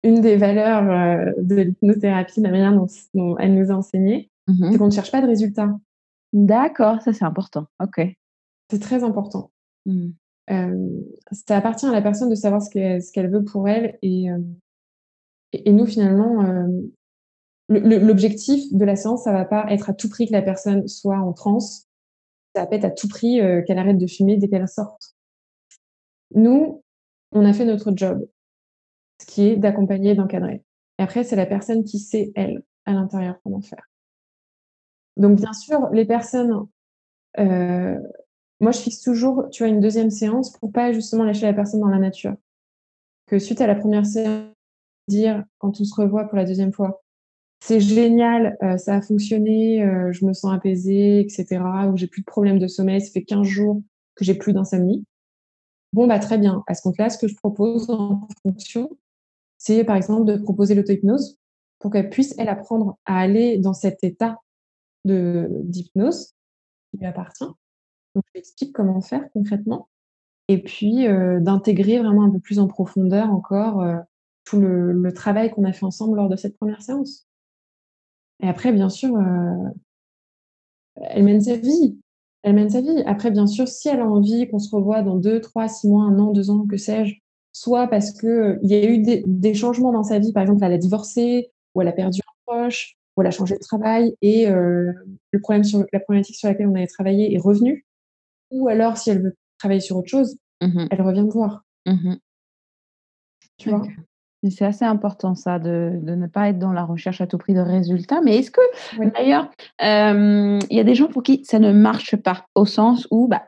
une des valeurs euh, de l'hypnothérapie, la manière dont, elle nous a enseigné, mmh c'est qu'on ne cherche pas de résultats. D'accord, ça c'est important. Ok. C'est très important. Mmh. ça appartient à la personne de savoir ce qu'elle veut pour elle. Et, et, nous, finalement, l'objectif de la séance, ça va pas être à tout prix que la personne soit en transe. Ça va pas être à tout prix qu'elle arrête de fumer dès qu'elle sorte. Nous, on a fait notre job, ce qui est d'accompagner d'encadrer. Et après, c'est la personne qui sait, elle, à l'intérieur, comment faire. Donc, bien sûr, les personnes, euh, moi, je fixe toujours, tu vois, une deuxième séance pour pas justement lâcher la personne dans la nature. Que suite à la première séance, dire, quand on se revoit pour la deuxième fois, c'est génial, euh, ça a fonctionné, euh, je me sens apaisée, etc., ou j'ai plus de problème de sommeil, ça fait 15 jours que j'ai plus d'insomnie. Bon, bah, très bien. À ce compte-là, ce que je propose en fonction, c'est par exemple de proposer l'auto-hypnose pour qu'elle puisse, elle, apprendre à aller dans cet état d'hypnose qui lui appartient. Donc, je lui explique comment faire concrètement. Et puis, euh, d'intégrer vraiment un peu plus en profondeur encore tout le, travail qu'on a fait ensemble lors de cette première séance. Et après, bien sûr, euh, elle mène sa vie. Elle mène sa vie. Après, bien sûr, si elle a envie qu'on se revoie dans deux, trois, six mois, un an, deux ans, que sais-je, soit parce qu'il y a eu des, changements dans sa vie, par exemple, elle a divorcé, ou elle a perdu un proche, ou elle a changé de travail, et le problème sur, la problématique sur laquelle on avait travaillé est revenue, ou alors si elle veut travailler sur autre chose, mmh elle revient me voir. Mmh tu vois? C'est assez important ça, de, ne pas être dans la recherche à tout prix de résultats. Mais est-ce que, d'ailleurs, il y a des gens pour qui ça ne marche pas, au sens où bah,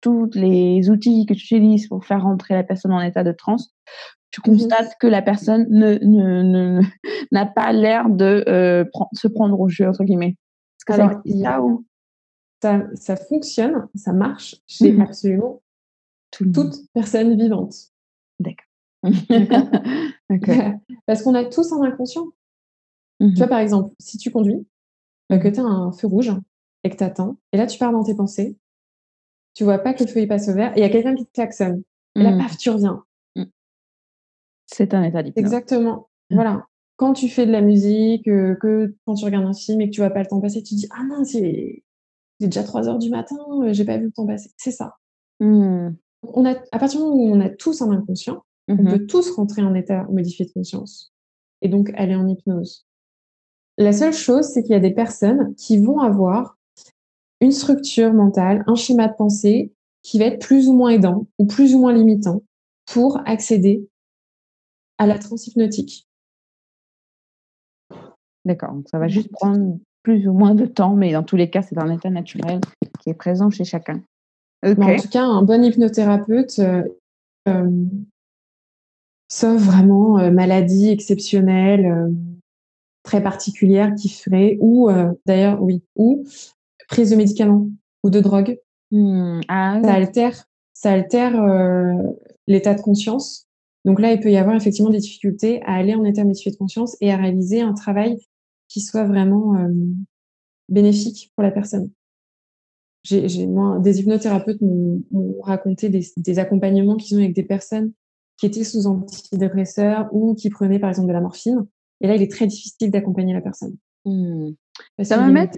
tous les outils que tu utilises pour faire rentrer la personne en état de transe, tu mmh constates que la personne n'a ne, ne, pas l'air de se prendre au jeu, entre guillemets. Est-ce que Alors, ça, ou... ça, ça, fonctionne, ça marche chez mmh absolument toute personne vivante. D'accord. Parce qu'on a tous un inconscient. Tu vois, mmh par exemple, si tu conduis, bah, que tu as un feu rouge et que tu attends, et là tu pars dans tes pensées, tu vois pas que le feu il passe au vert, et il y a quelqu'un qui te klaxonne. Et là, paf, tu reviens. C'est un état d'hypnose. Exactement. Voilà. Quand tu fais de la musique, euh, que quand tu regardes un film et que tu vois pas le temps passer, tu dis Ah non, c'est déjà 3 heures du matin, euh, j'ai pas vu le temps passer. C'est ça. Mmh. On a, à partir du moment où on a tous un inconscient, on mmh peut tous rentrer en état modifié de conscience et donc aller en hypnose. La seule chose, c'est qu'il y a des personnes qui vont avoir une structure mentale, un schéma de pensée qui va être plus ou moins aidant ou plus ou moins limitant pour accéder à la transhypnotique. D'accord, ça va juste prendre plus ou moins de temps, mais dans tous les cas, c'est un état naturel qui est présent chez chacun. en tout cas, un bon hypnothérapeute, euh, euh, sauf vraiment euh, maladie exceptionnelle, très particulière qui ferait, ou d'ailleurs, oui, ou prise de médicaments ou de drogue. Mmh, ah ça altère, ça altère l'état de conscience donc là, il peut y avoir effectivement des difficultés à aller en état modifié de conscience et à réaliser un travail qui soit vraiment euh, bénéfique pour la personne. J'ai, moi, des hypnothérapeutes m'ont, raconté des, accompagnements qu'ils ont avec des personnes qui étaient sous antidépresseurs ou qui prenaient par exemple de la morphine. Et là, il est très difficile d'accompagner la personne. Mmh. Ça m'amène,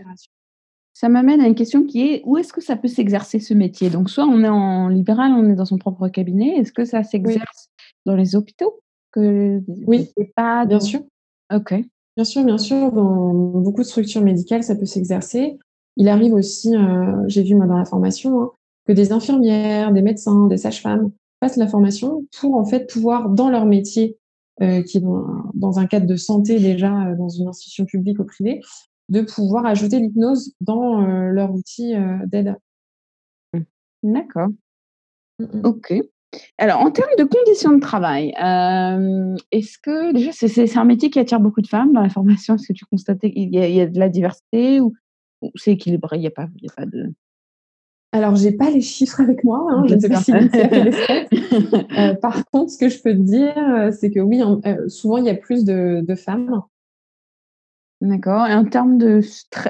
ça m'amène à une question qui est où est-ce que ça peut s'exercer ce métier? Donc, soit on est en libéral, on est dans son propre cabinet. Est-ce que ça s'exerce dans les hôpitaux? Que Oui, pas bien sûr. Ok. Bien sûr, bien sûr. Dans beaucoup de structures médicales, ça peut s'exercer. Il arrive aussi, euh, j'ai vu moi dans la formation, hein, que des infirmières, des médecins, des sages-femmes fassent la formation pour en fait pouvoir, dans leur métier, euh, qui est dans, un cadre de santé déjà, euh, dans une institution publique ou privée, de pouvoir ajouter l'hypnose dans leur outil d'aide. D'accord. Mmh, mmh. Ok. Alors, en termes de conditions de travail, euh, est-ce que déjà c'est un métier qui attire beaucoup de femmes dans la formation? Est-ce que tu constatais qu'il y, a de la diversité ou, c'est équilibré? Il n'y a, a pas de. Alors, j'ai pas les chiffres avec moi, hein, je ne sais pas si euh, Par contre, ce que je peux te dire, euh, c'est que oui, souvent il y a plus de, femmes. D'accord. Et en termes de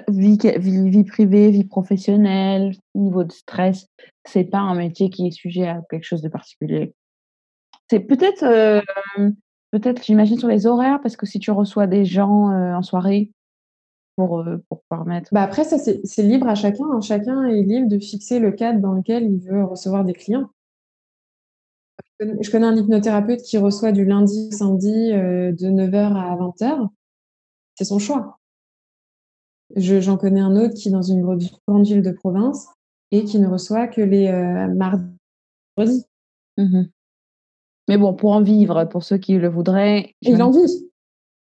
vie, vie, vie, privée, vie professionnelle, niveau de stress, c'est pas un métier qui est sujet à quelque chose de particulier? C'est peut-être, euh, peut-être, j'imagine sur les horaires, parce que si tu reçois des gens euh, en soirée pour, euh, pour permettre. Bah après, ça, c'est libre à chacun. Hein. Chacun est libre de fixer le cadre dans lequel il veut recevoir des clients. Je connais un hypnothérapeute qui reçoit du lundi au samedi de 9h à 20h. C'est son choix. J'en connais un autre qui est dans une grande ville de province et qui ne reçoit que les euh, mardis. Mmh Mais bon, pour en vivre, pour ceux qui le voudraient. Il en vit.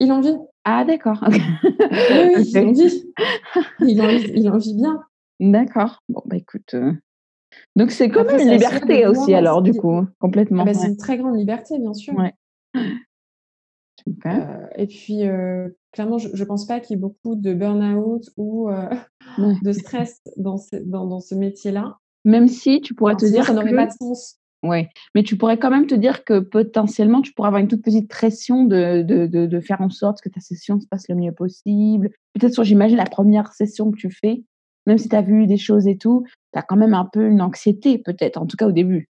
Il en vit. Ah, d'accord. oui, il en vit. Il en, vit bien. D'accord. Bon, bah écoute. Euh, donc, c'est comme une liberté aussi, alors, du coup, complètement. Ah bah, c'est une très grande liberté, bien sûr. Ouais. Euh, et puis, clairement, je ne pense pas qu'il y ait beaucoup de burn-out ou de stress dans ce, dans, dans ce métier-là. Même si tu pourrais te dire ça n'aurait pas de sens. Oui, mais tu pourrais quand même te dire que potentiellement, tu pourrais avoir une toute petite pression de, de, de, faire en sorte que ta session se passe le mieux possible. Peut-être sur, j'imagine, la première session que tu fais, même si tu as vu des choses et tout, tu as quand même un peu une anxiété, peut-être, en tout cas au début.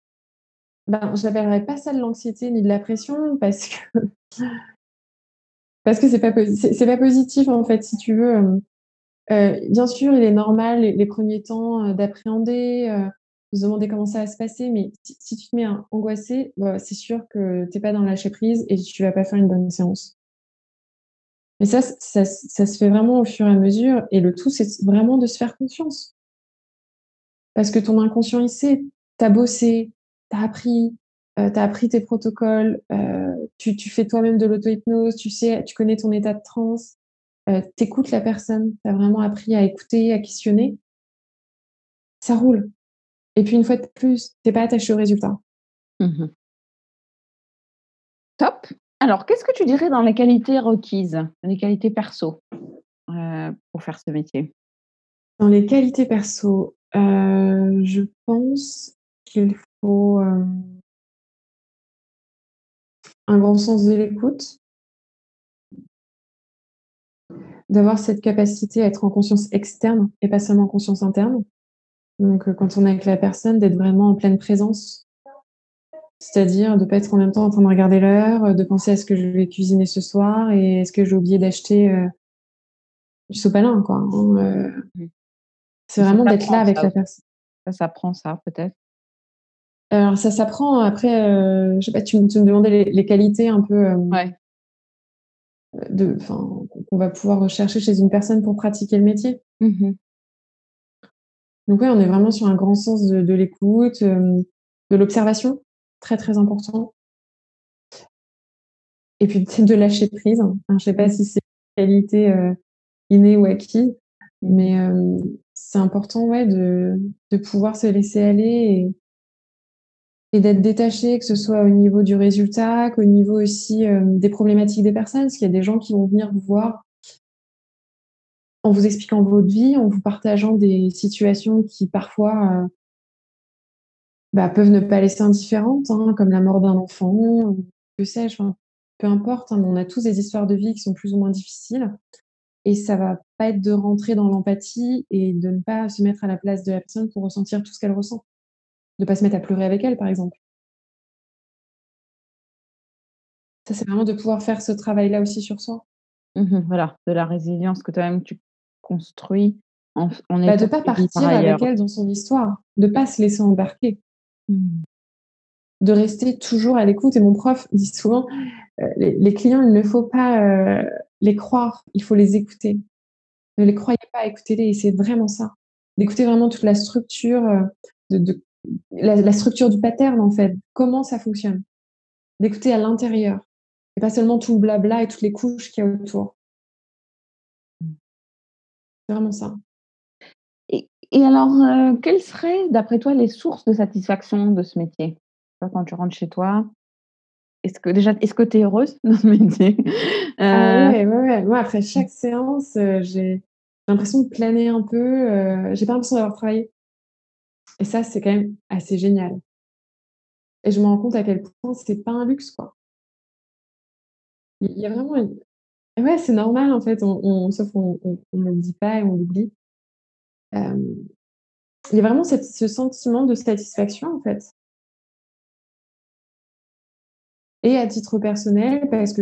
Ben, je n'appellerais pas ça de l'anxiété ni de la pression parce que parce que c'est pas c'est pas positif en fait si tu veux. Euh, bien sûr, il est normal les, premiers temps d'appréhender, se demander comment ça va se passer. Mais si, tu te mets angoissé, bah, c'est sûr que tu n'es pas dans le lâcher prise et tu vas pas faire une bonne séance. Mais ça, ça, se fait vraiment au fur et à mesure. Et le tout, c'est vraiment de se faire confiance. Parce que ton inconscient, il sait, tu as bossé, tu as appris, euh, tu as appris tes protocoles, euh, tu, tu, fais toi-même de l'auto-hypnose, tu sais, tu connais ton état de transe, euh, tu écoutes la personne, tu as vraiment appris à écouter, à questionner. Ça roule. Et puis une fois de plus, t'es pas attaché au résultat. Mmh Top. Alors, qu'est-ce que tu dirais dans les qualités requises, les qualités perso euh, pour faire ce métier? Dans les qualités perso, euh, je pense qu'il faut euh, un grand sens de l'écoute, d'avoir cette capacité à être en conscience externe et pas seulement en conscience interne. Donc, euh, quand on est avec la personne, d'être vraiment en pleine présence. C'est-à-dire de ne pas être en même temps en train de regarder l'heure, euh, de penser à ce que je vais cuisiner ce soir et est-ce que j'ai oublié d'acheter euh, du sopalin, quoi. Mmh. c'est vraiment d'être là avec la personne. Ça s'apprend, ça, peut-être? Alors, ça s'apprend. Après, je sais pas, tu, me demandais les, qualités un peu. ouais. De, qu'on va pouvoir rechercher chez une personne pour pratiquer le métier. Mmh donc oui, on est vraiment sur un grand sens de, l'écoute, euh, de l'observation, très très important. Et puis de lâcher prise. je ne sais pas si c'est une qualité euh, innée ou acquise, mais euh, c'est important ouais, de, pouvoir se laisser aller et, et d'être détaché, que ce soit au niveau du résultat, qu'au niveau aussi des problématiques des personnes, parce qu'il y a des gens qui vont venir vous voir en vous expliquant votre vie, en vous partageant des situations qui parfois euh, bah, peuvent ne pas laisser indifférentes, hein, comme la mort d'un enfant, que sais-je, peu importe, hein, on a tous des histoires de vie qui sont plus ou moins difficiles. Et ça va pas être de rentrer dans l'empathie et de ne pas se mettre à la place de la personne pour ressentir tout ce qu'elle ressent. De ne pas se mettre à pleurer avec elle, par exemple. Ça, c'est vraiment de pouvoir faire ce travail-là aussi sur soi. Mmh voilà, de la résilience que toi-même tu construit en, en bah, De ne pas partir avec elle dans son histoire, de ne pas se laisser embarquer. Mmh. De rester toujours à l'écoute. Et mon prof dit souvent, euh, les, clients, il ne faut pas euh, les croire, il faut les écouter. Ne les croyez pas, écoutez-les. Et c'est vraiment ça. D'écouter vraiment toute la structure, euh, de, la, structure du pattern, en fait. Comment ça fonctionne. D'écouter à l'intérieur. Et pas seulement tout le blabla et toutes les couches qu'il y a autour vraiment ça. Et, alors, euh, quelles seraient, d'après toi, les sources de satisfaction de ce métier? Quand tu rentres chez toi, est-ce que déjà, est-ce que tu es heureuse dans ce métier? Ah, euh, ouais, Moi, après chaque séance, euh, j'ai l'impression de planer un peu. j'ai pas l'impression d'avoir travaillé. Et ça, c'est quand même assez génial. Et je me rends compte à quel point c'est pas un luxe, quoi. Il y a vraiment Ouais, c'est normal en fait, sauf qu'on ne le dit pas et on l'oublie. il y a vraiment ce sentiment de satisfaction en fait. Et à titre personnel, parce que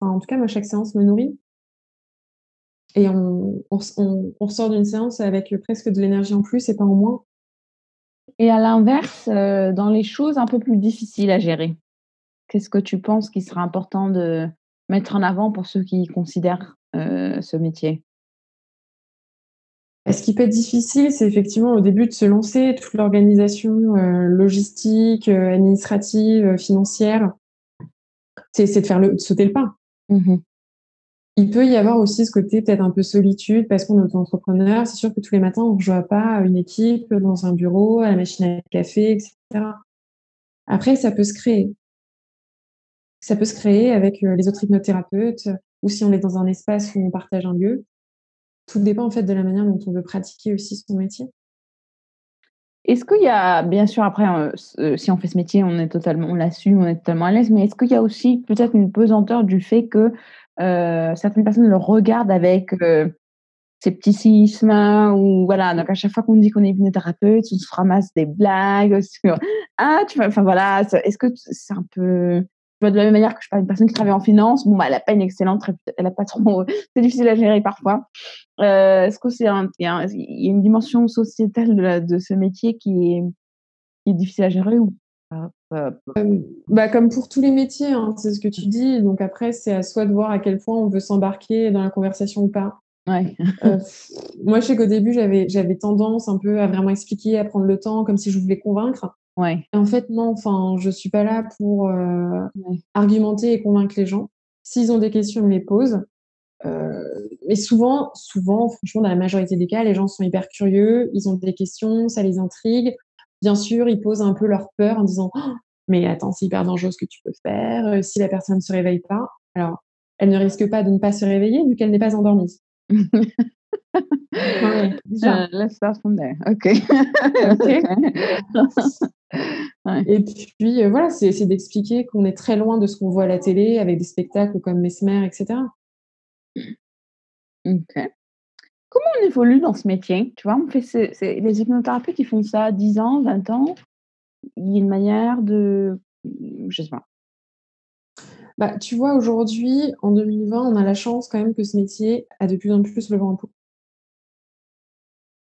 en tout cas moi chaque séance me nourrit et on on ressort d'une séance avec, presque de l'énergie en plus et pas en moins. Et à l'inverse, dans les choses un peu plus difficiles à gérer, qu'est-ce que tu penses qu'il sera important de mettre en avant pour ceux qui considèrent euh, ce métier? Ce qui peut être difficile, c'est effectivement au début de se lancer, toute l'organisation euh, logistique, euh, administrative, financière. C'est de faire le, de sauter le pas. Mmh Il peut y avoir aussi ce côté peut-être un peu solitude parce qu'on est entrepreneur. C'est sûr que tous les matins, on ne rejoint pas une équipe dans un bureau, à la machine à café, etc. Après, ça peut se créer. Ça peut se créer avec euh, les autres hypnothérapeutes ou si on est dans un espace où on partage un lieu. Tout dépend en fait de la manière dont on veut pratiquer aussi son métier. Est-ce qu'il y a, bien sûr, après, si on fait ce métier, on est totalement, on l'assume, on est totalement à l'aise, mais est-ce qu'il y a aussi peut-être une pesanteur du fait que certaines personnes le regardent avec scepticisme ou voilà donc à chaque fois qu'on dit qu'on est hypnothérapeute on se ramasse des blagues sur ah tu vois enfin voilà est-ce que c'est un peu de la même manière que je parle d'une personne qui travaille en finance bon bah elle a pas une excellente elle a pas trop c'est difficile à gérer parfois euh, est-ce que c'est un il y, a une dimension sociétale de, de ce métier qui est, qui est difficile à gérer ou euh, bah, comme pour tous les métiers, hein, c'est ce que tu dis. Donc après, c'est à soi de voir à quel point on veut s'embarquer dans la conversation ou pas. Ouais. Euh, moi, je sais qu'au début, j'avais, j'avais tendance un peu à vraiment expliquer, à prendre le temps, comme si je voulais convaincre. Ouais. Et en fait, non, enfin, je suis pas là pour euh, argumenter et convaincre les gens. S'ils ont des questions, ils me les posent. Euh, mais souvent, souvent, franchement, dans la majorité des cas, les gens sont hyper curieux, ils ont des questions, ça les intrigue. Bien sûr, ils posent un peu leur peur en disant oh, Mais attends, c'est hyper dangereux ce que tu peux faire. Si la personne ne se réveille pas, alors elle ne risque pas de ne pas se réveiller vu qu'elle n'est pas endormie. Euh, let's start from there. Et puis, euh, voilà, c'est d'expliquer qu'on est très loin de ce qu'on voit à la télé avec des spectacles comme Mesmer, etc. OK. Comment on évolue dans ce métier? Tu vois, on fait les hypnothérapeutes, ils font ça 10 ans, 20 ans. Il y a une manière de. Je sais pas. Bah, tu vois, aujourd'hui, en 2020, on a la chance quand même que ce métier a de plus en plus le vent en poupe.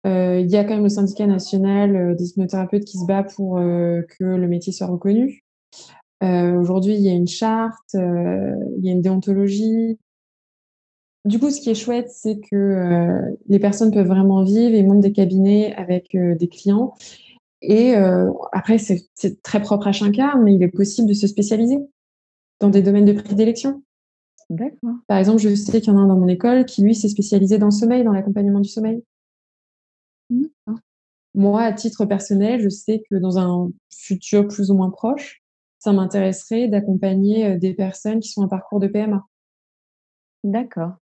Euh, il y a quand même le syndicat national euh, des hypnothérapeutes qui se bat pour euh, que le métier soit reconnu. aujourd'hui, il y a une charte, il y a une déontologie. Du coup, ce qui est chouette, c'est que les personnes peuvent vraiment vivre et montent des cabinets avec des clients. Et après, c'est très propre à chacun, mais il est possible de se spécialiser dans des domaines de prédilection. D'accord. Par exemple, je sais qu'il y en a un dans mon école qui, lui, s'est spécialisé dans le sommeil, dans l'accompagnement du sommeil. Moi, à titre personnel, je sais que dans un futur plus ou moins proche, ça m'intéresserait d'accompagner des personnes qui sont en parcours de PMA. D'accord.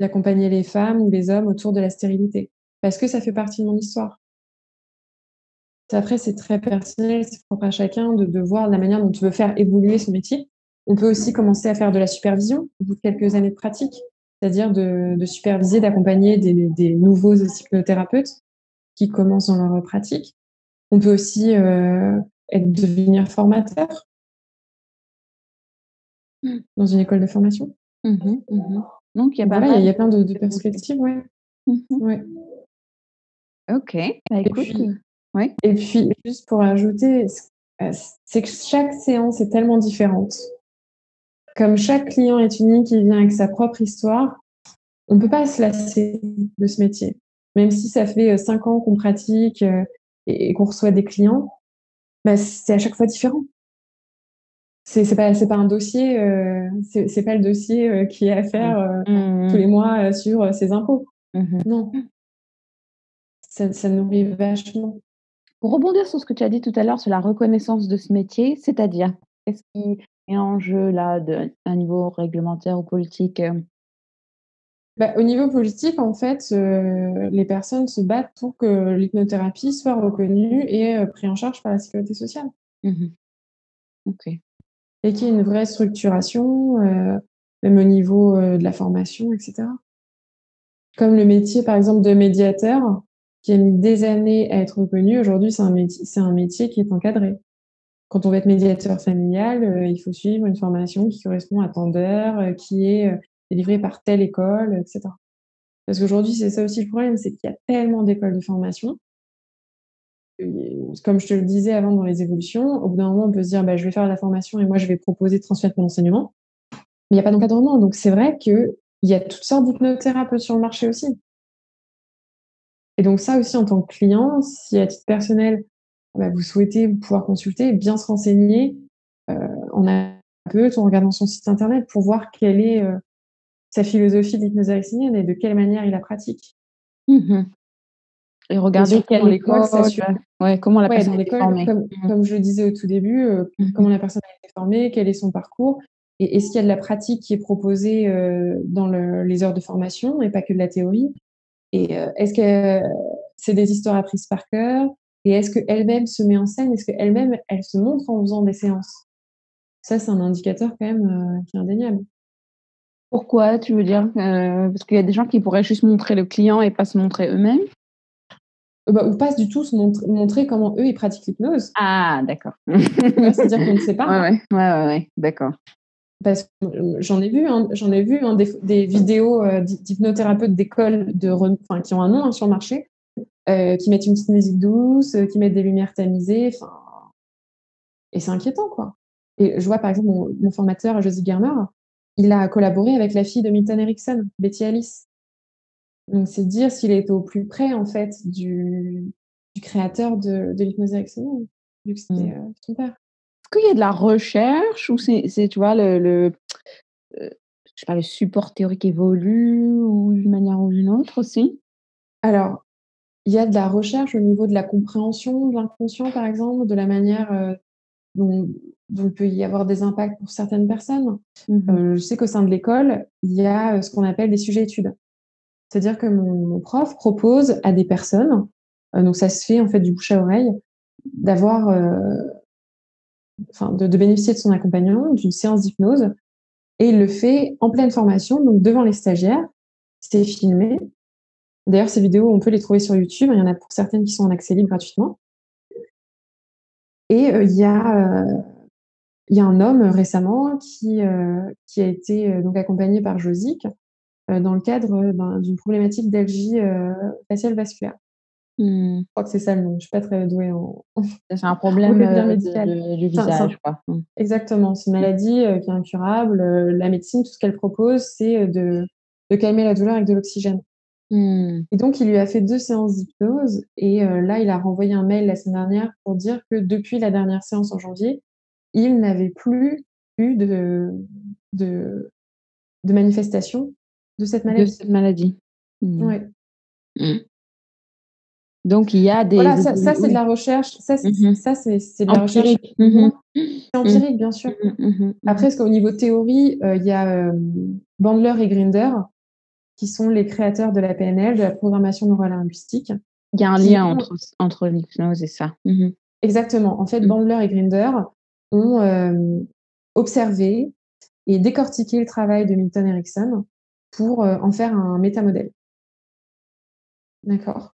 D'accompagner les femmes ou les hommes autour de la stérilité. Parce que ça fait partie de mon histoire. Après, c'est très personnel, c'est propre à chacun de, de voir la manière dont tu veux faire évoluer son métier. On peut aussi commencer à faire de la supervision au bout de quelques années de pratique, c'est-à-dire de, superviser, d'accompagner des, nouveaux hypnothérapeutes qui commencent dans leur pratique. On peut aussi euh, être, devenir formateur mmh. dans une école de formation. Mmh mmh Donc, il y a, voilà, il y a plein de, perspectives. Ouais. ouais. Ok, bah, écoute. ouais. et puis, juste pour ajouter, euh, c'est que chaque séance est tellement différente comme chaque client est unique et vient avec sa propre histoire, on ne peut pas se lasser de ce métier. Même si ça fait euh, cinq ans qu'on pratique euh, et qu'on reçoit des clients, bah, c'est à chaque fois différent. C'est pas pas un dossier, euh, c'est pas le dossier qui est à faire mmh. tous les mois sur ses impôts. Mmh non, ça, ça nourrit vachement. Pour rebondir sur ce que tu as dit tout à l'heure sur la reconnaissance de ce métier, c'est-à-dire, qu'est-ce qui et en jeu là, de, un niveau réglementaire ou politique? Bah, Au niveau politique, en fait, euh, les personnes se battent pour que l'hypnothérapie soit reconnue et euh, prise en charge par la sécurité sociale. Mmh ok. Et qu'il y ait une vraie structuration, même au niveau de la formation, etc. Comme le métier, par exemple, de médiateur, qui a mis des années à être reconnu, aujourd'hui, c'est un, métier, un métier qui est encadré quand on veut être médiateur familial, euh, il faut suivre une formation qui correspond à euh, qui est délivrée par telle école, etc. Parce qu'aujourd'hui, c'est ça aussi le problème, c'est qu'il y a tellement d'écoles de formation. Comme je te le disais avant dans les évolutions, au bout d'un moment, on peut se dire, bah, je vais faire la formation et moi, je vais proposer de transmettre mon enseignement. Mais il n'y a pas d'encadrement. Donc, c'est vrai qu'il y a toutes sortes d'hypnothérapeutes sur le marché aussi. Et donc, ça aussi, en tant que client, si à titre personnel, bah, vous souhaitez pouvoir consulter, bien se renseigner euh, en peu, en regardant son site internet pour voir quelle est euh, sa philosophie d'hypnose et de quelle manière il la pratique. Mmh et regarder quelle école, ouais, comment la personne est formée. Comme, mmh comme, je le disais au tout début, euh, mmh comment la personne a été formée, quel est son parcours, et est-ce qu'il y a de la pratique qui est proposée euh, dans le, les heures de formation et pas que de la théorie? Et est-ce que c'est des histoires apprises par cœur? Et est-ce qu'elle-même se met en scène? Est-ce qu'elle-même, elle se montre en faisant des séances? Ça, c'est un indicateur quand même euh, qui est indéniable. Pourquoi tu veux dire Parce qu'il y a des gens qui pourraient juste montrer le client et pas se montrer eux-mêmes? Euh, bah, ou pas du tout se montrer, comment eux ils pratiquent l'hypnose. Ah, d'accord. C'est-à-dire qu'on ne sait pas. Ouais, ouais, ouais, ouais, d'accord. Parce que euh, j'en ai vu, hein, j'en ai vu hein, des, vidéos euh, d'hypnothérapeutes d'école de, enfin, qui ont un nom hein, sur le marché, qui mettent une petite musique douce, qui mettent des lumières tamisées, et c'est inquiétant quoi. Et je vois par exemple mon, mon formateur Josie Germer, il a collaboré avec la fille de Milton Erickson, Betty Alice. Donc, c'est dire s'il est au plus près, en fait, du, du créateur de, de l'hypnose ericksonienne, vu que c'était mmh. euh, son père. Est-ce qu'il y a de la recherche ou c'est, tu vois, le, le euh, je sais pas, le support théorique évolue ou d'une manière ou d'une autre aussi? Alors, il y a de la recherche au niveau de la compréhension de l'inconscient, par exemple, de la manière euh, dont, dont, il peut y avoir des impacts pour certaines personnes. Mmh je sais qu'au sein de l'école, il y a ce qu'on appelle des sujets études. C'est-à-dire que mon, prof propose à des personnes, euh, donc ça se fait en fait du bouche à oreille, d'avoir, euh, enfin, de, bénéficier de son accompagnement, d'une séance d'hypnose, et il le fait en pleine formation, donc devant les stagiaires. C'est filmé. D'ailleurs, ces vidéos, on peut les trouver sur YouTube. Il y en a pour certaines qui sont en accès libre gratuitement. Et euh, il y a il y a un homme récemment qui, qui a été donc accompagné par euh, dans le cadre euh, d'une problématique d'algie euh, faciale vasculaire. Mmh. Je crois que c'est ça le nom. Je suis pas très douée en. C'est un problème médical. du visage, quoi. Mmh. Exactement. C'est une maladie qui est incurable. La médecine, tout ce qu'elle propose, c'est de, de, calmer la douleur avec de l'oxygène. Mmh. Et donc, il lui a fait deux séances d'hypnose. Et là, il a renvoyé un mail la semaine dernière pour dire que depuis la dernière séance en janvier, il n'avait plus eu de, de, de manifestation de cette maladie. De cette maladie. Mmh. Mmh. Donc, il y a des. Voilà, ça, c'est de la recherche. Ça, c'est de la recherche. C'est empirique, bien sûr. Après, qu'au niveau théorie, euh, il y a euh, Bandler et Grinder, qui sont les créateurs de la PNL, de la programmation neurolinguistique. Il y a un lien entre, entre l'hypnose et ça. Exactement. En fait, Bandler et Grinder ont euh, observé et décortiqué le travail de Milton Erickson pour euh, en faire un métamodèle. D'accord?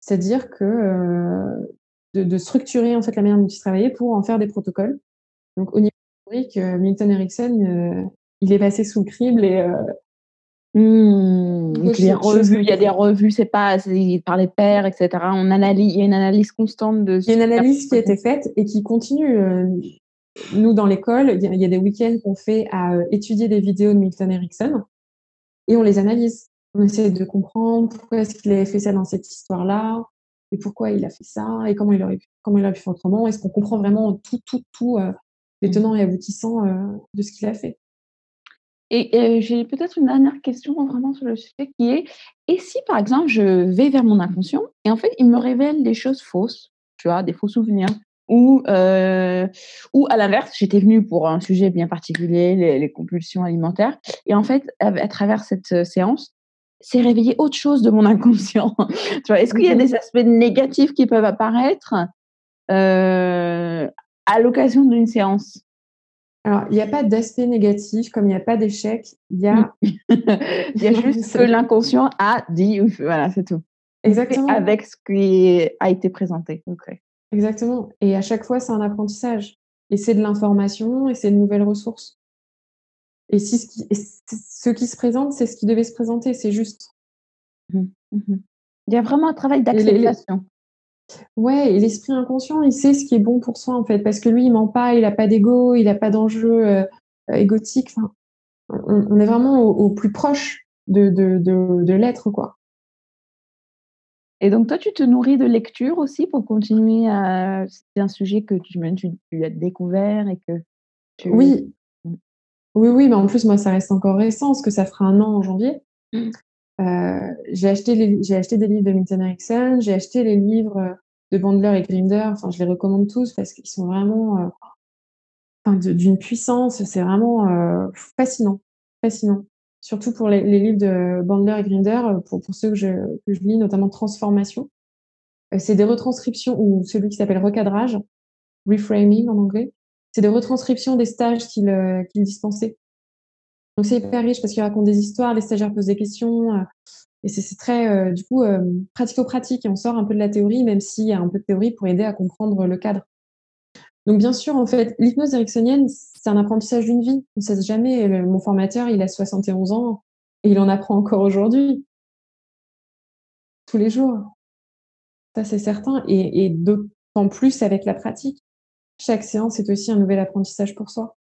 C'est-à-dire que euh, de, structurer en fait la manière dont il travaillait pour en faire des protocoles. Donc au niveau théorique, euh, Milton Erickson, il est passé sous le crible et mmh, il, y a des revues, c'est pas par les pairs, etc. On analyse, il y a une analyse constante de. Il y a une analyse qui a été faite et qui continue. Nous, dans l'école, il y a des week-ends qu'on fait à étudier des vidéos de Milton Erickson et on les analyse. On essaie de comprendre pourquoi est-ce qu'il avait fait ça dans cette histoire-là, et pourquoi il a fait ça, et comment il aurait pu, comment il aurait pu faire autrement. Est-ce qu'on comprend vraiment tout, tout, tout euh, les mmh. tenants et aboutissants euh, de ce qu'il a fait? Et euh, j'ai peut-être une dernière question vraiment sur le sujet qui est et si par exemple je vais vers mon inconscient et en fait il me révèle des choses fausses, tu vois, des faux souvenirs, ou, euh, ou à l'inverse, j'étais venue pour un sujet bien particulier, les, compulsions alimentaires. Et en fait, à, travers cette euh, séance, c'est réveillé autre chose de mon inconscient. tu vois, est-ce qu'il y a des aspects négatifs qui peuvent apparaître euh, à l'occasion d'une séance? Alors, il n'y a pas d'aspect négatif, comme il n'y a pas d'échec, il y a... il y a juste que l'inconscient a dit, voilà, c'est tout. Exactement. Avec ce qui a été présenté. Okay. Exactement. Et à chaque fois, c'est un apprentissage. Et c'est de l'information et c'est de nouvelles ressources. Et, si ce, qui, ce qui se présente, c'est ce qui devait se présenter, c'est juste. Mmh mmh il y a vraiment un travail d'acceptation. Ouais, et l'esprit inconscient, il sait ce qui est bon pour soi, en fait, parce que lui, il ment pas, il n'a pas d'ego, il n'a pas d'enjeu euh, égotique. Enfin, on, est vraiment au, plus proche de, de, de, de l'être, quoi. Et donc, toi, tu te nourris de lecture aussi pour continuer à. C'est un sujet que tu, tu, tu as découvert et que tu. Oui. Mmh. Oui, oui, mais en plus, moi, ça reste encore récent, parce que ça fera un an en janvier. Euh, j'ai acheté, j'ai acheté des livres de Milton Erickson, j'ai acheté les livres de Bandler et Grinder. Enfin, je les recommande tous parce qu'ils sont vraiment euh, enfin, d'une puissance. C'est vraiment euh, fascinant. Fascinant surtout pour les, livres de Bandler et Grinder, euh, pour, pour ceux que je, que je, lis, notamment Transformation. c'est des retranscriptions, ou celui qui s'appelle recadrage, reframing en anglais. C'est des retranscriptions des stages qu'il dispensait. Donc c'est hyper riche parce qu'il raconte des histoires, les stagiaires posent des questions. et c'est très, du coup, pratico-pratique. Et on sort un peu de la théorie, même s'il y a un peu de théorie pour aider à comprendre le cadre. Donc bien sûr, en fait, l'hypnose ericksonienne, c'est un apprentissage d'une vie. On ne sait jamais. mon formateur, il a 71 ans et il en apprend encore aujourd'hui. Tous les jours. Ça, c'est certain. Et, d'autant plus avec la pratique. Chaque séance est aussi un nouvel apprentissage pour soi.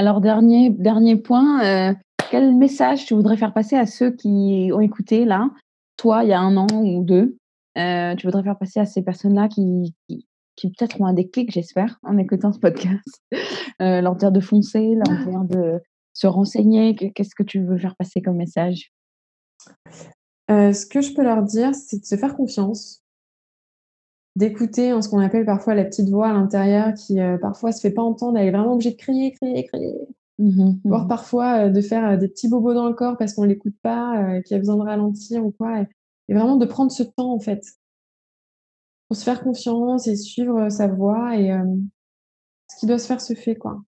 Alors, dernier, dernier point, euh, quel message tu voudrais faire passer à ceux qui ont écouté là, toi, il y a un an ou deux euh, Tu voudrais faire passer à ces personnes-là qui, qui peut-être ont un déclic, j'espère, en écoutant ce podcast? Euh, leur dire de foncer, leur ah. dire de se renseigner. Qu'est-ce que tu veux faire passer comme message? Euh, Ce que je peux leur dire, c'est de se faire confiance, d'écouter ce qu'on appelle parfois la petite voix à l'intérieur qui euh, parfois se fait pas entendre, elle est vraiment obligée de crier, crier, crier. Mmh Voire mmh parfois de faire des petits bobos dans le corps parce qu'on l'écoute pas, qu'il a besoin de ralentir ou quoi. et, vraiment de prendre ce temps en fait faut se faire confiance et suivre sa voie et ce qui doit se faire se fait quoi.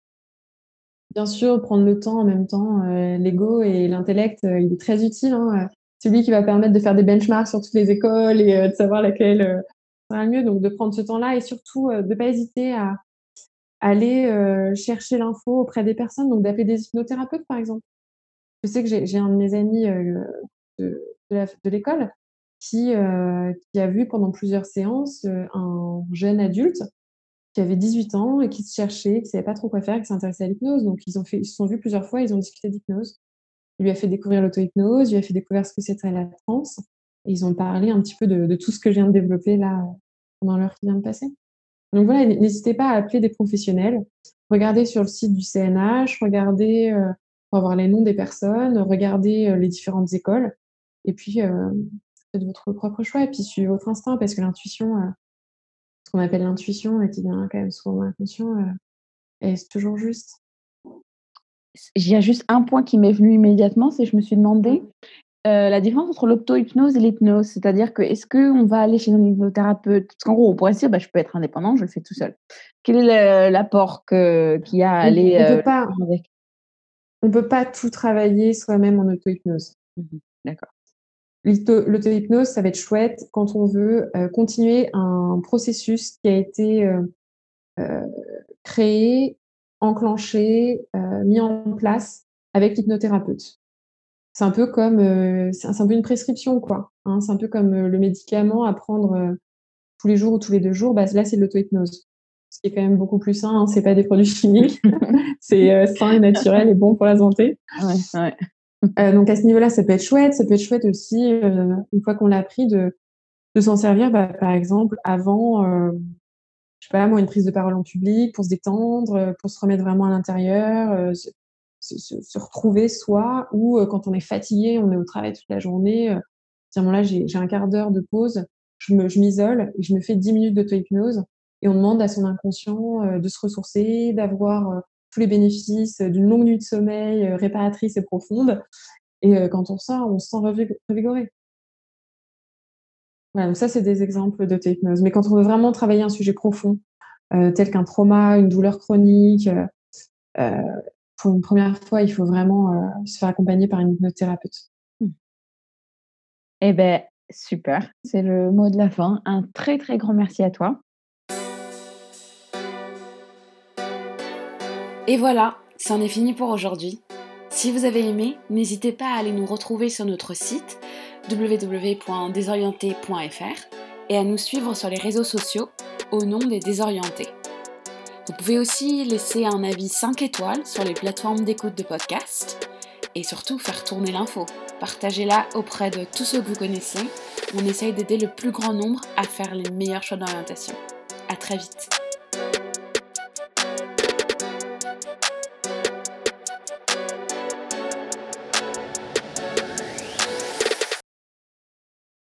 Bien sûr, prendre le temps en même temps, l'ego et l'intellect, il est très utile. Hein, celui qui va permettre de faire des benchmarks sur toutes les écoles et de savoir laquelle sera le mieux. Donc de prendre ce temps-là et surtout de ne pas hésiter à aller chercher l'info auprès des personnes, donc d'appeler des hypnothérapeutes par exemple. Je sais que j'ai un de mes amis de l'école qui, euh, a vu pendant plusieurs séances euh, un jeune adulte qui avait 18 ans et qui se cherchait, qui ne savait pas trop quoi faire, qui s'intéressait à l'hypnose. Donc, ils se sont vus plusieurs fois, ils ont discuté d'hypnose. Il lui a fait découvrir l'auto-hypnose, il lui a fait découvrir ce que c'était la transe. Ils ont parlé un petit peu de, de, tout ce que je viens de développer là pendant l'heure qui vient de passer. Donc voilà, n'hésitez pas à appeler des professionnels. Regardez sur le site du CNH, regardez euh, pour avoir les noms des personnes, regardez euh, les différentes écoles. Et puis, euh, faites votre propre choix et puis suivez votre instinct parce que l'intuition, euh, ce qu'on appelle l'intuition et qui vient quand même souvent de l'inconscient, euh, est toujours juste. Il y a juste un point qui m'est venu immédiatement, c'est que je me suis demandé euh, la différence entre l'auto-hypnose et l'hypnose. C'est-à-dire que est-ce qu'on va aller chez un hypnothérapeute? Parce qu'en gros, on pourrait se dire, bah, je peux être indépendant, je le fais tout seul. Quel est l'apport qu'il y a à aller on, peut pas, on peut pas tout travailler soi-même en auto-hypnose. Mmh D'accord. L'auto-hypnose, ça va être chouette quand on veut euh, continuer un processus qui a été euh, euh, créé, enclenché, mis en place avec l'hypnothérapeute. C'est un peu comme, c'est un peu une prescription, quoi. Hein. c'est un peu comme le médicament à prendre tous les jours ou tous les deux jours. Bah, là, c'est de l'auto-hypnose. Ce qui est quand même beaucoup plus sain. Hein. c'est pas des produits chimiques. c'est sain et naturel et bon pour la santé. Ouais, ouais. Euh, donc à ce niveau-là, ça peut être chouette. Ça peut être chouette aussi, euh, une fois qu'on l'a appris, de, de s'en servir, bah, par exemple, avant, euh, je sais pas, moi, une prise de parole en public, pour se détendre, euh, pour se remettre vraiment à l'intérieur, euh, se, se, retrouver soi, ou quand on est fatigué, on est au travail toute la journée, tiens, là, j'ai un quart d'heure de pause, je m'isole je et je me fais 10 minutes d'auto-hypnose, et on demande à son inconscient de se ressourcer, d'avoir tous les bénéfices d'une longue nuit de sommeil euh, réparatrice et profonde. Et euh, quand on sort, on se sent revigoré. Voilà, donc ça, c'est des exemples de hypnose. Mais quand on veut vraiment travailler un sujet profond, euh, tel qu'un trauma, une douleur chronique, pour une première fois, il faut vraiment se faire accompagner par une hypnothérapeute. Mmh. Eh bien, super. C'est le mot de la fin. Un très, très grand merci à toi. Et voilà, c'en est fini pour aujourd'hui. Si vous avez aimé, n'hésitez pas à aller nous retrouver sur notre site www.désorienté.fr et à nous suivre sur les réseaux sociaux au nom des désorientés. Vous pouvez aussi laisser un avis 5 étoiles sur les plateformes d'écoute de podcast et surtout faire tourner l'info. Partagez-la auprès de tous ceux que vous connaissez. On essaye d'aider le plus grand nombre à faire les meilleurs choix d'orientation. À très vite.